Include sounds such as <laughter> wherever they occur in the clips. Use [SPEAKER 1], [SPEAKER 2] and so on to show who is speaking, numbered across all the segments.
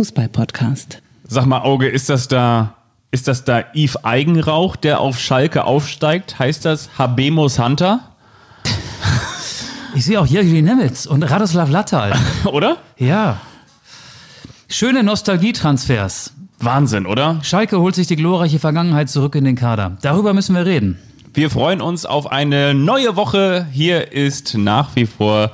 [SPEAKER 1] Fußball-Podcast.
[SPEAKER 2] Sag mal, Auge, ist das da, ist das da Yves Eigenrauch, der auf Schalke aufsteigt? Heißt das Habemus Hunter?
[SPEAKER 3] Ich sehe auch Jürgen Nemitz und Radoslav Lattal. <laughs>
[SPEAKER 2] Oder?
[SPEAKER 3] Ja. Schöne Nostalgietransfers.
[SPEAKER 2] Wahnsinn, oder?
[SPEAKER 3] Schalke holt sich die glorreiche Vergangenheit zurück in den Kader. Darüber müssen wir reden.
[SPEAKER 2] Wir freuen uns auf eine neue Woche. Hier ist nach wie vor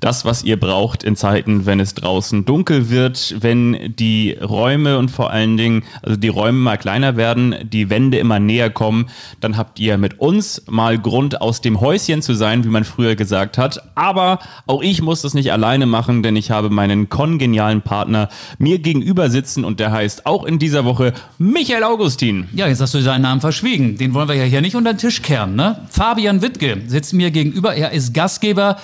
[SPEAKER 2] das, was ihr braucht in Zeiten, wenn es draußen dunkel wird, wenn die Räume und vor allen Dingen, also die Räume mal kleiner werden, die Wände immer näher kommen, dann habt ihr mit uns mal Grund, aus dem Häuschen zu sein, wie man früher gesagt hat. Aber auch ich muss das nicht alleine machen, denn ich habe meinen kongenialen Partner mir gegenüber sitzen und der heißt auch in dieser Woche Michael Augustin.
[SPEAKER 3] Ja, jetzt hast du seinen Namen verschwiegen. Den wollen wir ja hier nicht unter den Tisch kehren, ne? Fabian Wittke sitzt mir gegenüber. Er ist Gastgeber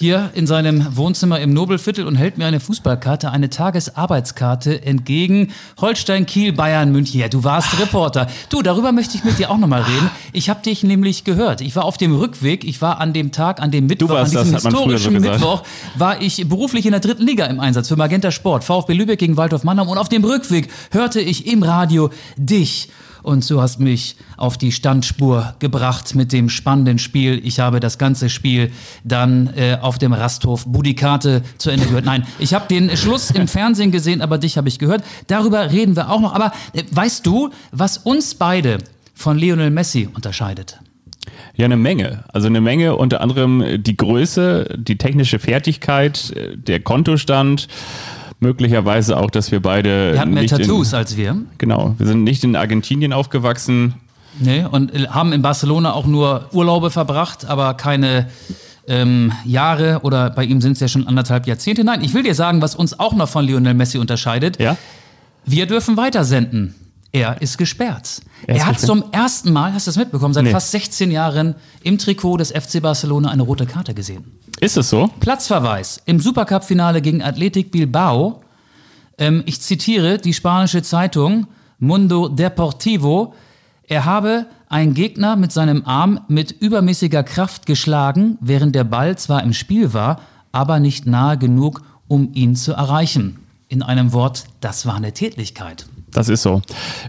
[SPEAKER 3] hier in seinem Wohnzimmer im Nobelviertel und hält mir eine Fußballkarte, eine Tagesarbeitskarte entgegen. Holstein, Kiel, Bayern, München. Ja, du warst Reporter. Du, darüber möchte ich mit dir auch nochmal reden. Ich habe dich nämlich gehört. Ich war auf dem Rückweg. Ich war an dem Tag, an dem Mittwoch,
[SPEAKER 2] warst
[SPEAKER 3] an diesem
[SPEAKER 2] so
[SPEAKER 3] historischen
[SPEAKER 2] gesagt.
[SPEAKER 3] Mittwoch, war ich beruflich in der dritten Liga im Einsatz für Magenta Sport. VfB Lübeck gegen Waldorf Mannheim. Und auf dem Rückweg hörte ich im Radio dich. Und du hast mich auf die Standspur gebracht mit dem spannenden Spiel. Ich habe das ganze Spiel dann äh, auf dem Rasthof Budikate zu Ende gehört. Nein, ich habe den Schluss im Fernsehen gesehen, aber dich habe ich gehört. Darüber reden wir auch noch. Aber äh, weißt du, was uns beide von Lionel Messi unterscheidet?
[SPEAKER 2] Ja, eine Menge. Also eine Menge, unter anderem die Größe, die technische Fertigkeit, äh, der Kontostand, möglicherweise auch, dass wir beide.
[SPEAKER 3] Er hat mehr Tattoos
[SPEAKER 2] In,
[SPEAKER 3] als wir.
[SPEAKER 2] genau, wir sind nicht in Argentinien aufgewachsen.
[SPEAKER 3] Nee, und haben in Barcelona auch nur Urlaube verbracht, aber keine ähm, Jahre oder bei ihm sind es ja schon anderthalb Jahrzehnte. Nein, ich will dir sagen, was uns auch noch von Lionel Messi unterscheidet.
[SPEAKER 2] Ja?
[SPEAKER 3] Wir dürfen weitersenden. Er ist gesperrt.
[SPEAKER 2] Er
[SPEAKER 3] Er, hat
[SPEAKER 2] gesperrt?
[SPEAKER 3] zum ersten Mal, hast du das mitbekommen, seit
[SPEAKER 2] Nee.
[SPEAKER 3] fast 16 Jahren im Trikot des FC Barcelona eine rote Karte gesehen.
[SPEAKER 2] Ist es so?
[SPEAKER 3] Platzverweis im Supercup-Finale gegen Athletic Bilbao. Ähm, ich zitiere die spanische Zeitung Mundo Deportivo. Er habe einen Gegner mit seinem Arm mit übermäßiger Kraft geschlagen, während der Ball zwar im Spiel war, aber nicht nahe genug, um ihn zu erreichen. In einem Wort, das war eine Tätlichkeit.
[SPEAKER 2] Das ist so.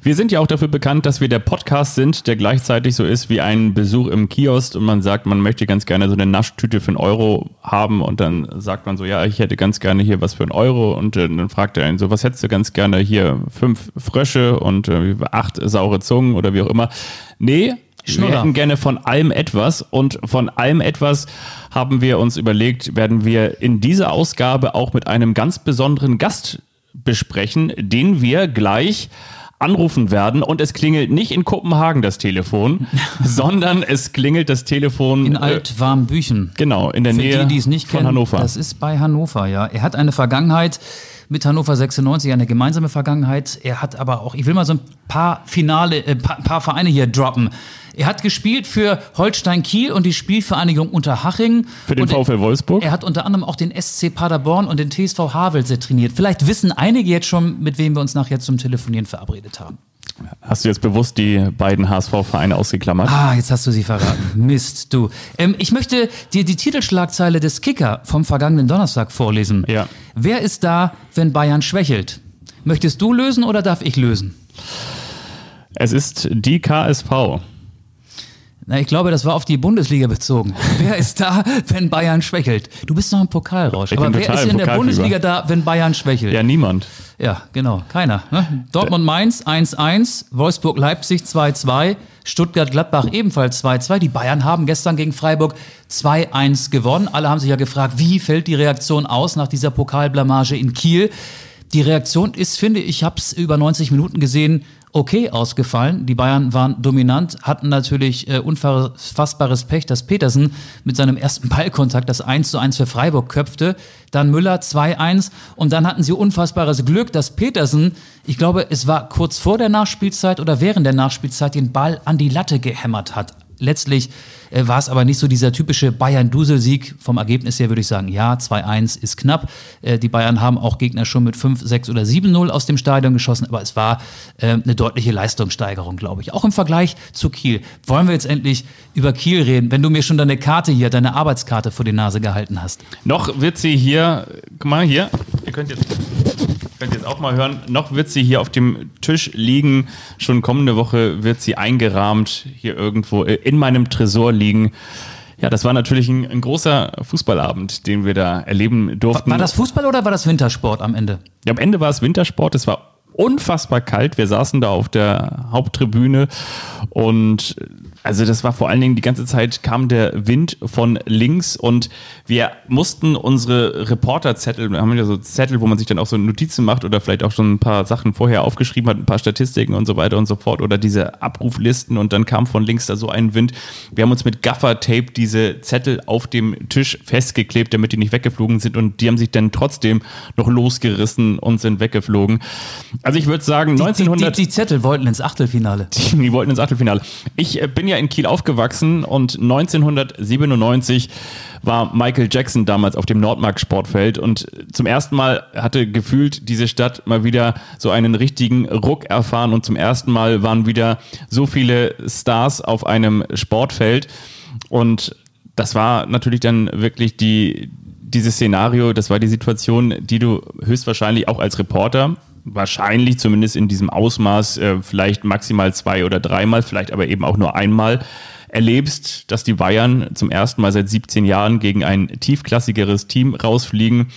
[SPEAKER 2] Wir sind ja auch dafür bekannt, dass wir der Podcast sind, der gleichzeitig so ist wie ein Besuch im Kiosk und man sagt, man möchte ganz gerne so eine Naschtüte für einen Euro haben und dann sagt man so, ja, ich hätte ganz gerne hier was für einen Euro und äh, dann fragt er einen so, was hättest du ganz gerne hier? Fünf Frösche und äh, acht saure Zungen oder wie auch immer. Nee, wir
[SPEAKER 3] Schnuller.
[SPEAKER 2] hätten gerne von allem etwas und von allem etwas haben wir uns überlegt, werden wir in dieser Ausgabe auch mit einem ganz besonderen Gast besprechen, den wir gleich anrufen werden und es klingelt nicht in Kopenhagen das Telefon, <laughs> sondern es klingelt das Telefon
[SPEAKER 3] In
[SPEAKER 2] äh,
[SPEAKER 3] Altwarmbüchen.
[SPEAKER 2] genau in der
[SPEAKER 3] Für
[SPEAKER 2] Nähe
[SPEAKER 3] die, die es nicht
[SPEAKER 2] von
[SPEAKER 3] kennen,
[SPEAKER 2] Hannover.
[SPEAKER 3] Das ist bei Hannover, ja. Er hat eine Vergangenheit mit Hannover 96, eine gemeinsame Vergangenheit. Er hat aber auch, ich will mal so ein paar Finale, äh, paar, paar Vereine hier droppen. Er hat gespielt für Holstein Kiel und die Spielvereinigung Unterhaching.
[SPEAKER 2] Für den VfL Wolfsburg?
[SPEAKER 3] Er hat unter anderem auch den SC Paderborn und den TSV Havelse trainiert. Vielleicht wissen einige jetzt schon, mit wem wir uns nachher zum Telefonieren verabredet haben.
[SPEAKER 2] Hast du jetzt bewusst die beiden HSV-Vereine ausgeklammert?
[SPEAKER 3] Ah, jetzt hast du sie verraten. Mist, du. Ähm, ich möchte dir die Titelschlagzeile des Kicker vom vergangenen Donnerstag vorlesen.
[SPEAKER 2] Ja.
[SPEAKER 3] Wer ist da, wenn Bayern schwächelt? Möchtest du lösen oder darf ich lösen?
[SPEAKER 2] Es ist die KSV.
[SPEAKER 3] Na, ich glaube, das war auf die Bundesliga bezogen. <laughs> wer ist da, wenn Bayern schwächelt? Du bist noch im Pokalrausch.
[SPEAKER 2] Ich
[SPEAKER 3] Aber wer ist in der. Bundesliga da, wenn Bayern schwächelt?
[SPEAKER 2] Ja, niemand.
[SPEAKER 3] Ja, genau, keiner. Ne? Dortmund-Mainz 1-1, Wolfsburg-Leipzig 2-2, Stuttgart-Gladbach ebenfalls 2-2. Die Bayern haben gestern gegen Freiburg 2-1 gewonnen. Alle haben sich ja gefragt, wie fällt die Reaktion aus nach dieser Pokalblamage in Kiel? Die Reaktion ist, finde ich, ich habe es über 90 Minuten gesehen, okay ausgefallen. Die Bayern waren dominant, hatten natürlich äh, unfassbares Pech, dass Petersen mit seinem ersten Ballkontakt das 1 zu 1 für Freiburg köpfte. Dann Müller 2-1 und dann hatten sie unfassbares Glück, dass Petersen, ich glaube, es war kurz vor der Nachspielzeit oder während der Nachspielzeit, den Ball an die Latte gehämmert hat. Letztlich äh, war es aber nicht so dieser typische Bayern-Dusel-Sieg. Vom Ergebnis her würde ich sagen, ja, 2-1 ist knapp. Äh, die Bayern haben auch Gegner schon mit 5, 6 oder 7-0 aus dem Stadion geschossen, aber es war äh, eine deutliche Leistungssteigerung, glaube ich. Auch im Vergleich zu Kiel. Wollen wir jetzt endlich über Kiel reden, wenn du mir schon deine Karte hier, deine Arbeitskarte vor die Nase gehalten hast?
[SPEAKER 2] Noch wird sie hier, guck mal hier, ihr könnt jetzt, könnt jetzt auch mal hören. Noch wird sie hier auf dem Tisch liegen. Schon kommende Woche wird sie eingerahmt hier irgendwo äh, in meinem Tresor liegen. Ja, das war natürlich ein, ein großer Fußballabend, den wir da erleben durften.
[SPEAKER 3] War das Fußball oder war das Wintersport am Ende?
[SPEAKER 2] Ja, am Ende war es Wintersport. Es war unfassbar kalt. Wir saßen da auf der Haupttribüne und also das war vor allen Dingen die ganze Zeit kam der Wind von links und wir mussten unsere Reporterzettel, wir haben ja so Zettel, wo man sich dann auch so Notizen macht oder vielleicht auch schon ein paar Sachen vorher aufgeschrieben hat, ein paar Statistiken und so weiter und so fort oder diese Abruflisten und dann kam von links da so ein Wind. Wir haben uns mit Gaffer-Tape diese Zettel auf dem Tisch festgeklebt, damit die nicht weggeflogen sind und die haben sich dann trotzdem noch losgerissen und sind weggeflogen. Also ich würde sagen,
[SPEAKER 3] Die,
[SPEAKER 2] 1900...
[SPEAKER 3] die, die, die Zettel wollten ins Achtelfinale.
[SPEAKER 2] Die, <laughs> die wollten ins Achtelfinale. Ich äh, bin ja in Kiel aufgewachsen und 1997 war Michael Jackson damals auf dem Nordmark Sportfeld und zum ersten Mal hatte gefühlt diese Stadt mal wieder so einen richtigen Ruck erfahren und zum ersten Mal waren wieder so viele Stars auf einem Sportfeld und das war natürlich dann wirklich die, dieses Szenario, das war die Situation, die du höchstwahrscheinlich auch als Reporter wahrscheinlich zumindest in diesem Ausmaß äh, vielleicht maximal zwei oder dreimal, vielleicht aber eben auch nur einmal erlebst, dass die Bayern zum ersten Mal seit 17 Jahren gegen ein tiefklassigeres Team rausfliegen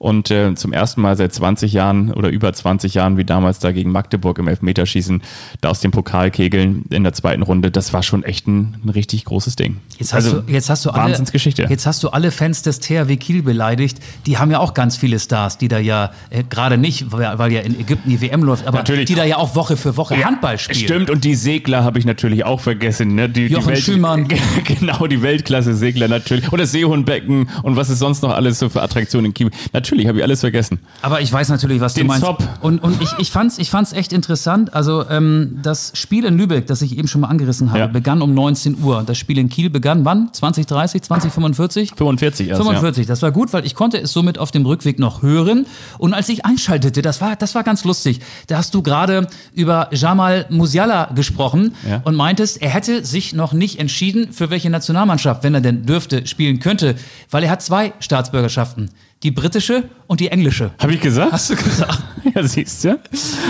[SPEAKER 2] und äh, zum ersten Mal seit 20 Jahren oder über 20 Jahren, wie damals da gegen Magdeburg im Elfmeterschießen, da aus dem Pokal kegeln in der zweiten Runde, das war schon echt ein, ein richtig großes Ding.
[SPEAKER 3] Jetzt hast,
[SPEAKER 2] Also,
[SPEAKER 3] du, jetzt, hast du alle,
[SPEAKER 2] Wahnsinnsgeschichte.
[SPEAKER 3] jetzt hast du alle Fans des THW Kiel beleidigt. Die haben ja auch ganz viele Stars, die da ja äh, gerade nicht, weil, weil ja in Ägypten die WM läuft, aber
[SPEAKER 2] Natürlich.
[SPEAKER 3] die da ja auch Woche für Woche Handball spielen.
[SPEAKER 2] Stimmt, und die Segler habe ich natürlich auch vergessen. Ne? Die,
[SPEAKER 3] Jochen
[SPEAKER 2] die
[SPEAKER 3] Schümann. <laughs>
[SPEAKER 2] Genau, die Weltklasse-Segler natürlich. Und das Seehundbecken und was es sonst noch alles so für Attraktionen in Kiel. Natürlich habe ich alles vergessen.
[SPEAKER 3] Aber ich weiß natürlich, was
[SPEAKER 2] Den
[SPEAKER 3] du meinst.
[SPEAKER 2] Zop.
[SPEAKER 3] Und, und ich, ich fand es ich fand's echt interessant. Also ähm, das Spiel in Lübeck, das ich eben schon mal angerissen habe,
[SPEAKER 2] Ja.
[SPEAKER 3] begann um 19 Uhr. Das Spiel in Kiel begann wann? 2030, 2045?
[SPEAKER 2] 45 erst,
[SPEAKER 3] 45, das war gut, weil ich konnte es somit auf dem Rückweg noch hören. Und als ich einschaltete, das war, das war ganz lustig. Da hast du gerade über Jamal Musiala gesprochen
[SPEAKER 2] Ja.
[SPEAKER 3] und meintest, er hätte sich noch nicht entschieden, für welche Nationalmannschaft, wenn er denn dürfte, spielen könnte, weil er hat zwei Staatsbürgerschaften. Die britische und die englische.
[SPEAKER 2] Habe ich gesagt?
[SPEAKER 3] Hast du gesagt? <laughs>
[SPEAKER 2] Ja, siehst du?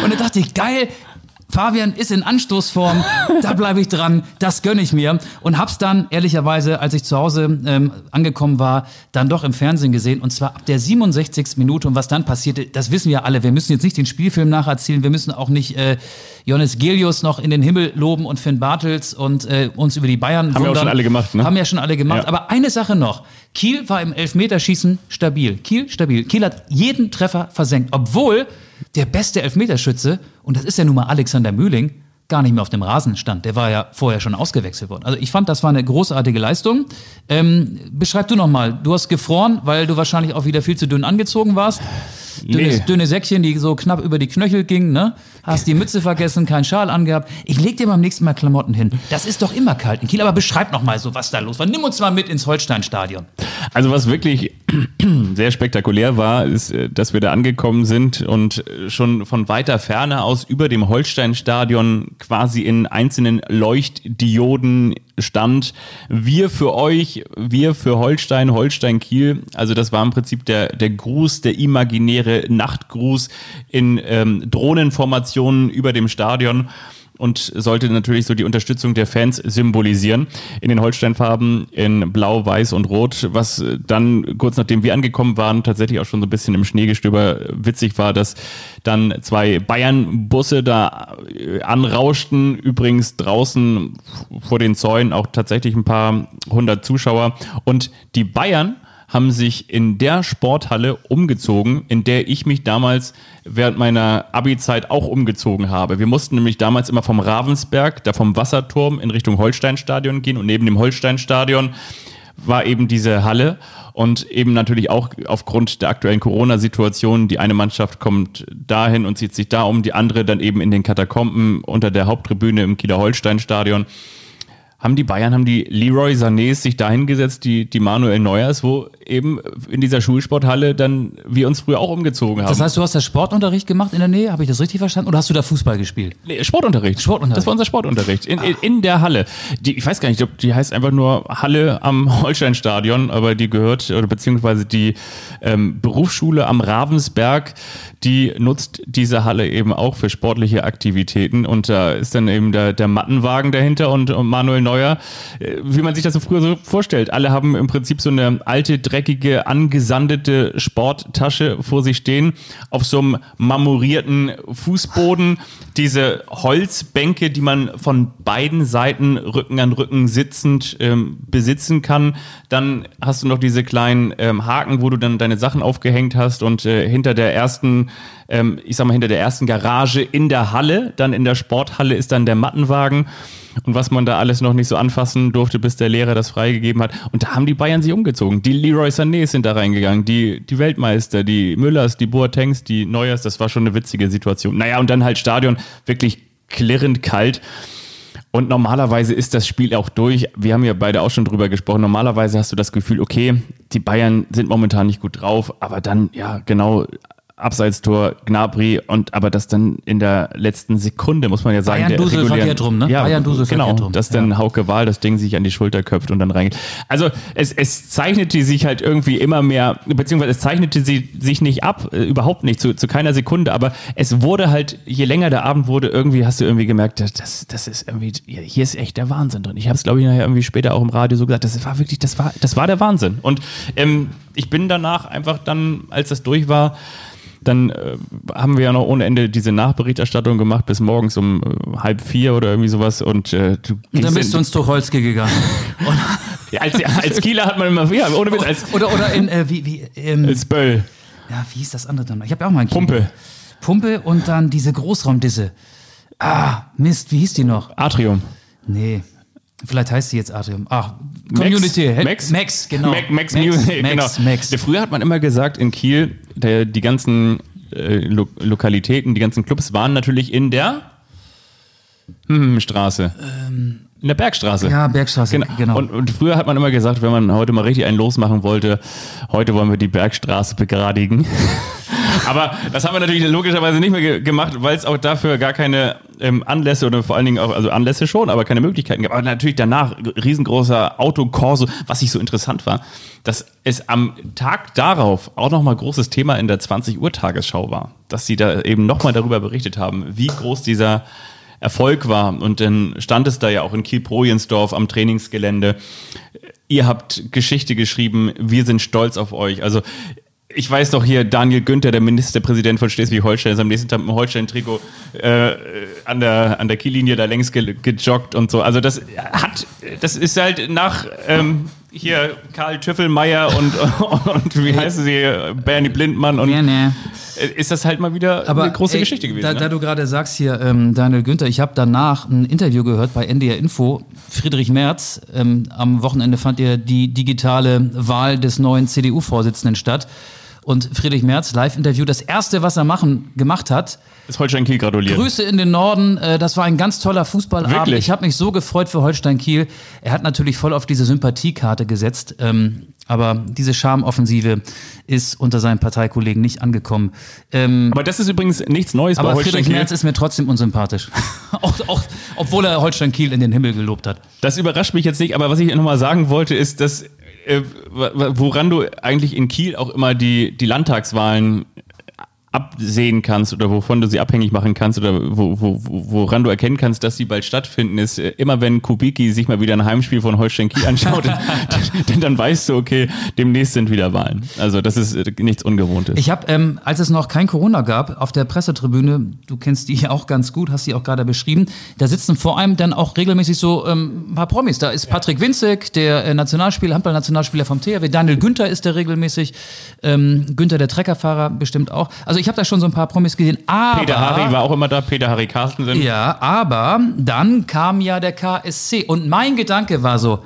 [SPEAKER 3] Und da dachte ich, geil, Fabian ist in Anstoßform, da bleibe ich dran, das gönne ich mir. Und hab's dann ehrlicherweise, als ich zu Hause ähm, angekommen war, dann doch im Fernsehen gesehen. Und zwar ab der 67. Minute. Und was dann passierte, das wissen wir alle. Wir müssen jetzt nicht den Spielfilm nacherzählen, wir müssen auch nicht äh, Johannes Gelius noch in den Himmel loben und Finn Bartels und äh, uns über die Bayern
[SPEAKER 2] Haben wir auch schon alle gemacht, ne?
[SPEAKER 3] Haben ja schon alle gemacht.
[SPEAKER 2] Ja.
[SPEAKER 3] Aber eine Sache noch. Kiel war im Elfmeterschießen stabil. Kiel stabil. Kiel hat jeden Treffer versenkt, obwohl der beste Elfmeterschütze, und das ist ja nun mal Alexander Mühling, gar nicht mehr auf dem Rasen stand. Der war ja vorher schon ausgewechselt worden. Also ich fand, das war eine großartige Leistung. Ähm, beschreib du noch mal. Du hast gefroren, weil du wahrscheinlich auch wieder viel zu dünn angezogen warst. Dünnes,
[SPEAKER 2] Nee.
[SPEAKER 3] dünne Säckchen, die so knapp über die Knöchel gingen, ne? Hast die Mütze vergessen, keinen Schal angehabt. Ich leg dir beim nächsten Mal Klamotten hin. Das ist doch immer kalt in Kiel, aber beschreib noch mal so, was da los war. Nimm uns mal mit ins Holsteinstadion.
[SPEAKER 2] Also was wirklich <clears throat> sehr spektakulär war, ist, äh, dass wir da angekommen sind und äh, schon von weiter Ferne aus über dem Holsteinstadion quasi in einzelnen Leuchtdioden stand. Wir für euch, wir für Holstein, Holstein Kiel. Also das war im Prinzip der, der Gruß, der imaginäre Nachtgruß in ähm, Drohnenformationen über dem Stadion und sollte natürlich so die Unterstützung der Fans symbolisieren. In den Holsteinfarben in Blau, Weiß und Rot, was äh, dann kurz nachdem wir angekommen waren, tatsächlich auch schon so ein bisschen im Schneegestöber witzig war, dass dann zwei Bayern-Busse da äh, anrauschten. Übrigens draußen vor den Zäunen auch tatsächlich ein paar hundert Zuschauer. Und die Bayern haben sich in der Sporthalle umgezogen, in der ich mich damals während meiner Abi-Zeit auch umgezogen habe. Wir mussten nämlich damals immer vom Ravensberg, da vom Wasserturm in Richtung Holsteinstadion gehen und neben dem Holsteinstadion war eben diese Halle und eben natürlich auch aufgrund der aktuellen Corona-Situation, die eine Mannschaft kommt dahin und zieht sich da um, die andere dann eben in den Katakomben unter der Haupttribüne im Kieler Holsteinstadion haben die Bayern, haben die Leroy Sanés sich dahingesetzt, die, die Manuel Neuers, wo eben in dieser Schulsporthalle dann wir uns früher auch umgezogen haben.
[SPEAKER 3] Das heißt, du hast da Sportunterricht gemacht in der Nähe, habe ich das richtig verstanden? Oder hast du da Fußball gespielt?
[SPEAKER 2] Nee, Sportunterricht.
[SPEAKER 3] Sportunterricht.
[SPEAKER 2] Das war unser Sportunterricht. In, in, in der Halle. Die, ich weiß gar nicht, ob die heißt einfach nur Halle am <laughs> Holsteinstadion, aber die gehört, oder beziehungsweise die ähm, Berufsschule am Ravensberg, die nutzt diese Halle eben auch für sportliche Aktivitäten. Und da ist dann eben der, der Mattenwagen dahinter und, und Manuel Neuer, äh, wie man sich das so früher so vorstellt. Alle haben im Prinzip so eine alte, dreckige, angesandete Sporttasche vor sich stehen, auf so einem marmorierten Fußboden. Diese Holzbänke, die man von beiden Seiten Rücken an Rücken sitzend ähm, besitzen kann. Dann hast du noch diese kleinen ähm, Haken, wo du dann deine Sachen aufgehängt hast und äh, hinter der ersten, ähm, ich sag mal, hinter der ersten Garage in der Halle, dann in der Sporthalle ist dann der Mattenwagen und was man da alles noch nicht so anfassen durfte, bis der Lehrer das freigegeben hat. Und da haben die Bayern sich umgezogen. Die Leroy Sané sind da reingegangen, die, die Weltmeister, die Müllers, die Boatengs, die Neuers, das war schon eine witzige Situation. Naja, und dann halt Stadion wirklich klirrend kalt. Und normalerweise ist das Spiel auch durch. Wir haben ja beide auch schon drüber gesprochen. Normalerweise hast du das Gefühl, okay, die Bayern sind momentan nicht gut drauf, aber dann, ja, genau, Abseitstor, Gnabry und aber das dann in der letzten Sekunde, muss man ja sagen,
[SPEAKER 3] Bayern Dusel verkehrt rum, ne?
[SPEAKER 2] Ja,
[SPEAKER 3] Bayern Dusel
[SPEAKER 2] genau,
[SPEAKER 3] rum.
[SPEAKER 2] dass dann
[SPEAKER 3] Ja.
[SPEAKER 2] Hauke Wahl das Ding sich an die Schulter köpft und dann reingeht. Also es, es zeichnete sich halt irgendwie immer mehr, beziehungsweise es zeichnete sie sich nicht ab, äh, überhaupt nicht, zu, zu keiner Sekunde, aber es wurde halt, je länger der Abend wurde, irgendwie hast du irgendwie gemerkt, das, das, das ist irgendwie, hier ist echt der Wahnsinn drin. Ich habe es, glaube ich, nachher irgendwie später auch im Radio so gesagt, das war wirklich, das war, das war der Wahnsinn. Und ähm, ich bin danach einfach dann, als das durch war, dann äh, haben wir ja noch ohne Ende diese Nachberichterstattung gemacht bis morgens um äh, halb vier oder irgendwie sowas und äh, du
[SPEAKER 3] Und dann bist du
[SPEAKER 2] in-
[SPEAKER 3] ins Tucholsky gegangen. <laughs>
[SPEAKER 2] ja, als, als Kieler hat man immer, ja, ohne Witz, als,
[SPEAKER 3] Oder, oder in, äh, wie, wie, ähm,
[SPEAKER 2] als Böll,
[SPEAKER 3] ja, wie hieß das andere dann? Ich habe ja auch mal ein Kino.
[SPEAKER 2] Pumpe,
[SPEAKER 3] Pumpe und dann diese Großraumdisse. Ah, Mist, wie hieß die noch?
[SPEAKER 2] Atrium.
[SPEAKER 3] Nee. Vielleicht heißt sie jetzt Atrium. Ach, Community.
[SPEAKER 2] Max?
[SPEAKER 3] Max, genau.
[SPEAKER 2] Max, Max,
[SPEAKER 3] Max,
[SPEAKER 2] genau.
[SPEAKER 3] Max.
[SPEAKER 2] Früher hat man immer gesagt, in Kiel, der, die ganzen äh, Lo Lokalitäten, die ganzen Clubs waren natürlich in der hm, Straße. in der Bergstraße.
[SPEAKER 3] Ja, Bergstraße,
[SPEAKER 2] Genau.
[SPEAKER 3] genau.
[SPEAKER 2] Und, und früher hat man immer gesagt, wenn man heute mal richtig einen losmachen wollte, heute wollen wir die Bergstraße begradigen. <laughs> Aber das haben wir natürlich logischerweise nicht mehr ge gemacht, weil es auch dafür gar keine ähm, Anlässe oder vor allen Dingen auch, also Anlässe schon, aber keine Möglichkeiten gab. Aber natürlich danach riesengroßer Autokorso, was ich so interessant war, dass es am Tag darauf auch nochmal großes Thema in der 20 Uhr Tagesschau war. Dass sie da eben nochmal darüber berichtet haben, wie groß dieser Erfolg war. Und dann stand es da ja auch in Kiel-Projensdorf am Trainingsgelände. Ihr habt Geschichte geschrieben, wir sind stolz auf euch. Also ich weiß doch hier, Daniel Günther, der Ministerpräsident von Schleswig-Holstein, ist am nächsten Tag mit dem Holstein-Trikot äh, an der, an der Kiellinie da längs ge gejoggt und so. Also das hat, das ist halt nach ähm, hier Karl Tüffelmeier und, <laughs> und wie heißen sie, Bernie Blindmann und
[SPEAKER 3] Ja, ne.
[SPEAKER 2] ist das halt mal wieder eine große
[SPEAKER 3] ey,
[SPEAKER 2] Geschichte gewesen.
[SPEAKER 3] Da,
[SPEAKER 2] ne?
[SPEAKER 3] da du gerade sagst hier, ähm, Daniel Günther, ich habe danach ein Interview gehört bei NDR Info. Friedrich Merz, ähm, am Wochenende fand ja die digitale Wahl des neuen CDU-Vorsitzenden statt. Und Friedrich Merz, Live-Interview, das erste, was er machen, gemacht hat,
[SPEAKER 2] ist Holstein Kiel gratuliert.
[SPEAKER 3] Grüße in den Norden. Äh, Das war ein ganz toller Fußballabend.
[SPEAKER 2] Wirklich?
[SPEAKER 3] Ich habe mich so gefreut für Holstein Kiel. Er hat natürlich voll auf diese Sympathiekarte gesetzt. ähm, Aber diese Charmoffensive ist unter seinen Parteikollegen nicht angekommen. Ähm,
[SPEAKER 2] Aber das ist übrigens nichts Neues bei
[SPEAKER 3] aber
[SPEAKER 2] Holstein
[SPEAKER 3] Friedrich
[SPEAKER 2] Kiel.
[SPEAKER 3] Merz ist mir trotzdem unsympathisch. <laughs> auch, auch, obwohl er Holstein Kiel in den Himmel gelobt hat.
[SPEAKER 2] Das überrascht mich jetzt nicht, aber was ich nochmal sagen wollte, ist, dass woran du eigentlich in Kiel auch immer die, die Landtagswahlen absehen kannst oder wovon du sie abhängig machen kannst oder wo, wo, wo- woran du erkennen kannst, dass sie bald stattfinden, ist äh, immer wenn Kubicki sich mal wieder ein Heimspiel von Holstein Kiel anschaut, <laughs> denn dann weißt du, okay, demnächst sind wieder Wahlen. Also das ist äh, nichts Ungewohntes.
[SPEAKER 3] Ich habe, ähm, als es noch kein Corona gab, auf der Pressetribüne, du kennst die <laughs> auch ganz gut, hast sie auch gerade beschrieben, da sitzen vor allem dann auch regelmäßig so ähm, ein paar Promis. Da ist Patrick Winzig, der äh, Nationalspieler, Handball-Nationalspieler vom THW, Daniel Günther ist der regelmäßig, ähm, Günther der Treckerfahrer bestimmt auch. Also ich habe da schon so ein paar Promis gesehen, aber...
[SPEAKER 2] Peter Harry war auch immer da, Peter Harry Carstensen.
[SPEAKER 3] Ja, aber dann kam ja der KSC und mein Gedanke war so,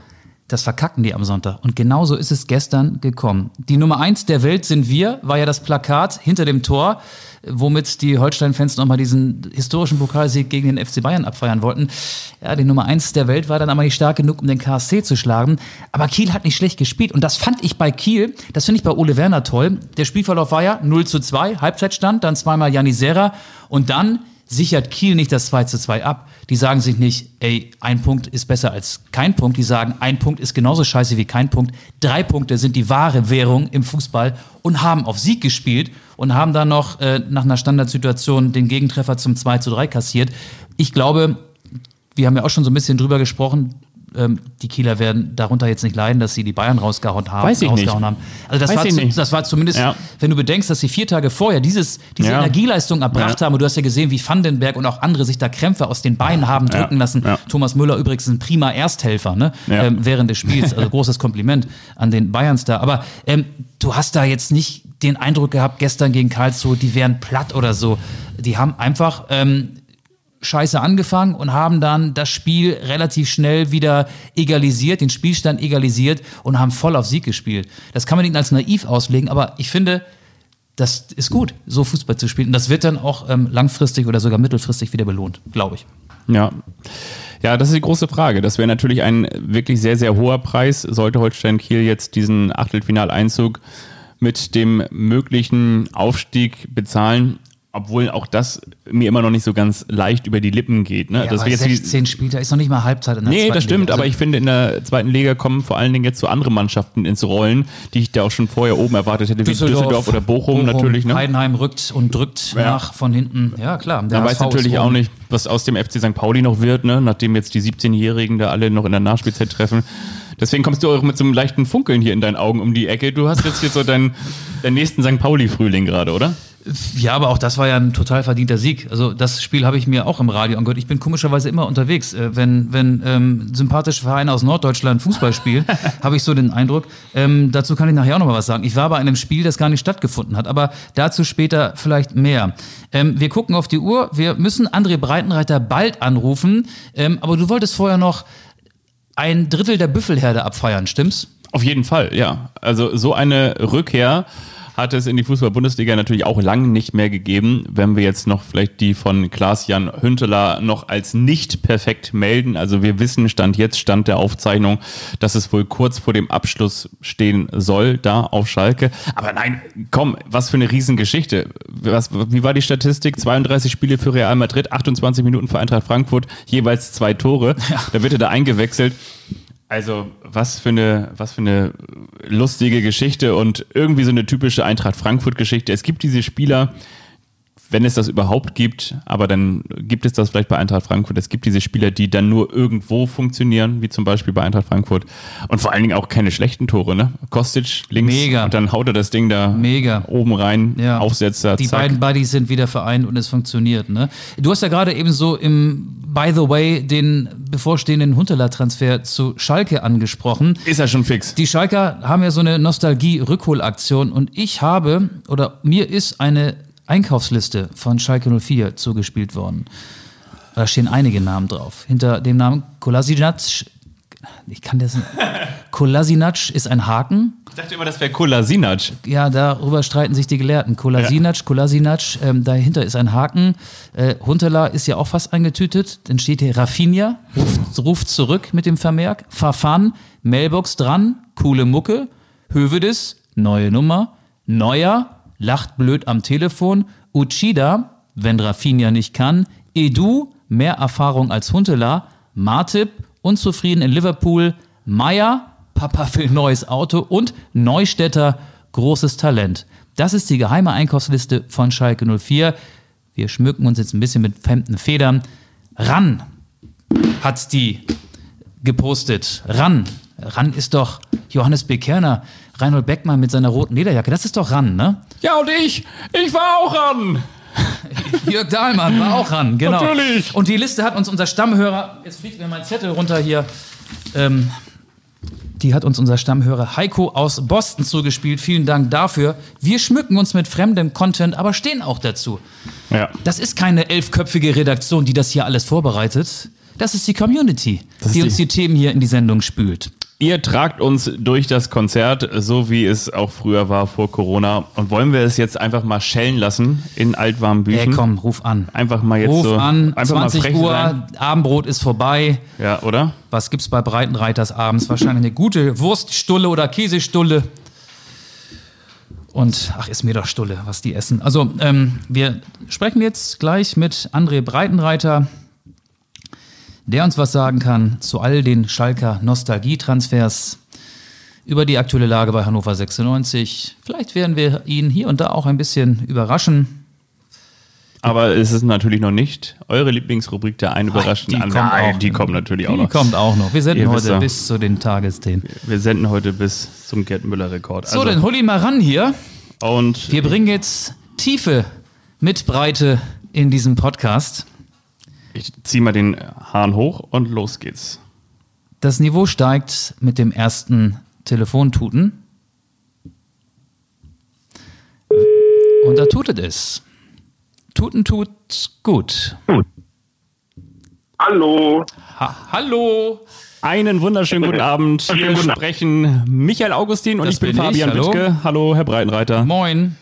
[SPEAKER 3] Das verkacken die am Sonntag. Und genauso ist es gestern gekommen. Die Nummer eins der Welt sind wir, war ja das Plakat hinter dem Tor, womit die Holstein-Fans nochmal diesen historischen Pokalsieg gegen den FC Bayern abfeiern wollten. Ja, die Nummer eins der Welt war dann aber nicht stark genug, um den KSC zu schlagen. Aber Kiel hat nicht schlecht gespielt. Und das fand ich bei Kiel, das finde ich bei Ole Werner toll. Der Spielverlauf war ja 0 zu 2, Halbzeitstand, dann zweimal Janisera und dann sichert Kiel nicht das 2 zu 2 ab. Die sagen sich nicht, ey, ein Punkt ist besser als kein Punkt. Die sagen, ein Punkt ist genauso scheiße wie kein Punkt. Drei Punkte sind die wahre Währung im Fußball und haben auf Sieg gespielt und haben dann noch äh, nach einer Standardsituation den Gegentreffer zum 2 zu 3 kassiert. Ich glaube, wir haben ja auch schon so ein bisschen drüber gesprochen, ähm, die Kieler werden darunter jetzt nicht leiden, dass sie die Bayern rausgehauen haben.
[SPEAKER 2] Weiß ich
[SPEAKER 3] rausgehauen
[SPEAKER 2] nicht.
[SPEAKER 3] haben. Also das
[SPEAKER 2] Weiß
[SPEAKER 3] war, zu, das war zumindest,
[SPEAKER 2] Ja.
[SPEAKER 3] wenn du bedenkst, dass sie vier Tage vorher dieses, diese
[SPEAKER 2] Ja.
[SPEAKER 3] Energieleistung erbracht
[SPEAKER 2] Ja.
[SPEAKER 3] haben und du hast ja gesehen, wie Vandenberg und auch andere sich da Krämpfe aus den Beinen haben drücken lassen. Thomas Müller übrigens ein prima Ersthelfer ne? Ähm, während des Spiels. Also großes Kompliment an den Bayerns da. Aber ähm, du hast da jetzt nicht den Eindruck gehabt, gestern gegen Karlsruhe, die wären platt oder so. Die haben einfach ähm, scheiße angefangen und haben dann das Spiel relativ schnell wieder egalisiert, den Spielstand egalisiert und haben voll auf Sieg gespielt. Das kann man ihnen als naiv auslegen, aber ich finde, das ist gut, so Fußball zu spielen. Und das wird dann auch ähm, langfristig oder sogar mittelfristig wieder belohnt, glaube ich.
[SPEAKER 2] Ja. Ja, das ist die große Frage. Das wäre natürlich ein wirklich sehr, sehr hoher Preis, sollte Holstein Kiel jetzt diesen Achtelfinaleinzug mit dem möglichen Aufstieg bezahlen. Obwohl auch das mir immer noch nicht so ganz leicht über die Lippen geht. Ne?
[SPEAKER 3] Ja,
[SPEAKER 2] das
[SPEAKER 3] aber
[SPEAKER 2] jetzt die-
[SPEAKER 3] 16 Spiele ist noch nicht mal Halbzeit in der
[SPEAKER 2] Nee, das stimmt,
[SPEAKER 3] Liga. Also
[SPEAKER 2] aber ich finde, in der zweiten Liga kommen vor allen Dingen jetzt so andere Mannschaften ins Rollen, die ich da auch schon vorher oben erwartet hätte, wie Düsseldorf, oder Bochum, natürlich. Ne?
[SPEAKER 3] Heidenheim rückt und drückt
[SPEAKER 2] Ja.
[SPEAKER 3] nach von hinten. Ja, klar.
[SPEAKER 2] Man weiß natürlich auch nicht, was aus dem FC St. Pauli noch wird, ne? nachdem jetzt die 17-Jährigen da alle noch in der Nachspielzeit treffen. Deswegen kommst du auch mit so einem leichten Funkeln hier in deinen Augen um die Ecke. Du hast jetzt hier so deinen, deinen nächsten St. Pauli-Frühling gerade, oder?
[SPEAKER 3] Ja, aber auch das war ja ein total verdienter Sieg. Also das Spiel habe ich mir auch im Radio angehört. Ich bin komischerweise immer unterwegs. Äh, wenn wenn ähm, sympathische Vereine aus Norddeutschland Fußball spielen, <laughs> habe ich so den Eindruck. Ähm, dazu kann ich nachher auch noch mal was sagen. Ich war bei einem Spiel, das gar nicht stattgefunden hat, aber dazu später vielleicht mehr. Ähm, wir gucken auf die Uhr. Wir müssen André Breitenreiter bald anrufen. Ähm, aber du wolltest vorher noch ein Drittel der Büffelherde abfeiern, stimmt's?
[SPEAKER 2] Auf jeden Fall, ja. Also so eine Rückkehr hat es in die Fußball-Bundesliga natürlich auch lange nicht mehr gegeben. Wenn wir jetzt noch vielleicht die von Klaas-Jan Hünteler noch als nicht perfekt melden. Also wir wissen, Stand jetzt, Stand der Aufzeichnung, dass es wohl kurz vor dem Abschluss stehen soll, da auf Schalke. Aber nein, komm, was für eine Riesengeschichte. Was, wie war die Statistik? 32 Spiele für Real Madrid, 28 Minuten für Eintracht Frankfurt, jeweils zwei Tore. Da wird er da eingewechselt. Also, was für eine, was für eine lustige Geschichte und irgendwie so eine typische Eintracht Frankfurt-Geschichte. Es gibt diese Spieler, wenn es das überhaupt gibt, aber dann gibt es das vielleicht bei Eintracht Frankfurt. Es gibt diese Spieler, die dann nur irgendwo funktionionieren, wie zum Beispiel bei Eintracht Frankfurt. Und vor allen Dingen auch keine schlechten Tore, ne? Kostic links
[SPEAKER 3] Mega.
[SPEAKER 2] und dann haut er das Ding da
[SPEAKER 3] Mega.
[SPEAKER 2] oben rein,
[SPEAKER 3] Ja.
[SPEAKER 2] Aufsetzer,
[SPEAKER 3] Die
[SPEAKER 2] zack.
[SPEAKER 3] beiden Buddies sind wieder vereint und es funktioniert. Ne? Du hast ja gerade eben so im By the way den bevorstehenden Huntelaar-Transfer zu Schalke angesprochen.
[SPEAKER 2] Ist er schon fix?
[SPEAKER 3] Die Schalker haben ja so eine Nostalgie-Rückholaktion und ich habe oder mir ist eine Einkaufsliste von Schalke 04 zugespielt worden. Da stehen einige Namen drauf. Hinter dem Namen Kolasinac, ich kann das nicht. <laughs> Kolasinac ist ein Haken.
[SPEAKER 2] Ich dachte immer, das wäre Kolasinac.
[SPEAKER 3] Ja, darüber streiten sich die Gelehrten. Kolasinac, Kolasinac, ähm, dahinter ist ein Haken. Äh, Huntela ist ja auch fast eingetütet. Dann steht hier Rafinha, ruft, ruft zurück mit dem Vermerk. Fafan, Mailbox dran, coole Mucke. Hövedes, neue Nummer. Neuer, lacht blöd am Telefon. Uchida, wenn Rafinha nicht kann. Edu, mehr Erfahrung als Huntela. Martip, unzufrieden in Liverpool. Meier, Papa will neues Auto und Neustädter, großes Talent. Das ist die geheime Einkaufsliste von Schalke 04. Wir schmücken uns jetzt ein bisschen mit fremden Federn. Ran hat die gepostet. Ran. Ran ist doch Johannes B. Reinhold Beckmann mit seiner roten Lederjacke. Das ist doch Ran, ne?
[SPEAKER 2] Ja, und ich, ich war auch an. <laughs>
[SPEAKER 3] Jörg Dahlmann war auch ran, genau.
[SPEAKER 2] Natürlich.
[SPEAKER 3] Und die Liste hat uns unser Stammhörer, jetzt fliegt mir mein Zettel runter hier, ähm, die hat uns unser Stammhörer Heiko aus Boston zugespielt. Vielen Dank dafür. Wir schmücken uns mit fremdem Content, aber stehen auch dazu.
[SPEAKER 2] Ja.
[SPEAKER 3] Das ist keine elfköpfige Redaktion, die das hier alles vorbereitet. Das ist die Community,
[SPEAKER 2] Das ist
[SPEAKER 3] die uns
[SPEAKER 2] die-
[SPEAKER 3] die Themen hier in die Sendung spült.
[SPEAKER 2] Ihr tragt uns durch das Konzert, so wie es auch früher war vor Corona. Und wollen wir es jetzt einfach mal schellen lassen in altwarmen Büchern?
[SPEAKER 3] Ey, komm, ruf an.
[SPEAKER 2] Einfach mal jetzt
[SPEAKER 3] Ruf
[SPEAKER 2] so.
[SPEAKER 3] an,
[SPEAKER 2] einfach mal
[SPEAKER 3] 20
[SPEAKER 2] frech
[SPEAKER 3] Uhr,
[SPEAKER 2] sein.
[SPEAKER 3] Abendbrot ist vorbei.
[SPEAKER 2] Ja, oder?
[SPEAKER 3] Was gibt's bei Breitenreiters abends? Wahrscheinlich eine gute Wurststulle oder Käsestulle. Und ach, ist mir doch Stulle, was die essen. Also, ähm, wir sprechen jetzt gleich mit André Breitenreiter, der uns was sagen kann zu all den Schalker Nostalgietransfers über die aktuelle Lage bei Hannover 96. Vielleicht werden wir ihn hier und da auch ein bisschen überraschen.
[SPEAKER 2] Aber es ist natürlich noch nicht eure Lieblingsrubrik der einen überraschenden
[SPEAKER 3] die kommt auch
[SPEAKER 2] Nein, die
[SPEAKER 3] noch.
[SPEAKER 2] kommt natürlich auch
[SPEAKER 3] Die
[SPEAKER 2] noch.
[SPEAKER 3] kommt auch noch. Wir senden
[SPEAKER 2] Ihr
[SPEAKER 3] heute bis zu den Tagesthemen.
[SPEAKER 2] Wir senden heute bis zum Gerd Müller Rekord.
[SPEAKER 3] So, dann hol ihn mal ran hier.
[SPEAKER 2] und
[SPEAKER 3] Wir bringen jetzt Tiefe mit Breite in diesem Podcast.
[SPEAKER 2] Ich ziehe mal den Hahn hoch und los geht's.
[SPEAKER 3] Das Niveau steigt mit dem ersten Telefontuten. Und da tutet es. Tuten tut gut.
[SPEAKER 1] Hallo.
[SPEAKER 3] Ha Hallo.
[SPEAKER 2] Einen wunderschönen guten <laughs> Abend. Hier sprechen Michael Augustin und
[SPEAKER 3] Das
[SPEAKER 2] ich bin,
[SPEAKER 3] bin ich,
[SPEAKER 2] Fabian
[SPEAKER 3] hallo.
[SPEAKER 2] Wittke. Hallo, Herr Breitenreiter.
[SPEAKER 3] Moin.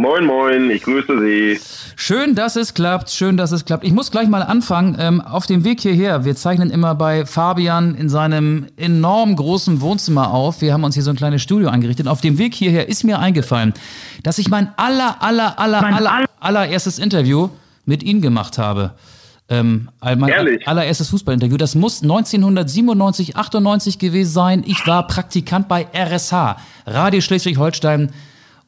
[SPEAKER 1] Moin, moin. Ich grüße Sie.
[SPEAKER 3] Schön, dass es klappt. Schön, dass es klappt. Ich muss gleich mal anfangen. Ähm, auf dem Weg hierher, wir zeichnen immer bei Fabian in seinem enorm großen Wohnzimmer auf. Wir haben uns hier so ein kleines Studio eingerichtet. Auf dem Weg hierher ist mir eingefallen, dass ich mein aller, aller, aller, aller, allererstes Interview mit Ihnen gemacht habe. Ähm, all- mein
[SPEAKER 1] Ehrlich?
[SPEAKER 3] allererstes Fußballinterview. Das muss 1997, 98 gewesen sein. Ich war Praktikant bei RSH, Radio Schleswig-Holstein.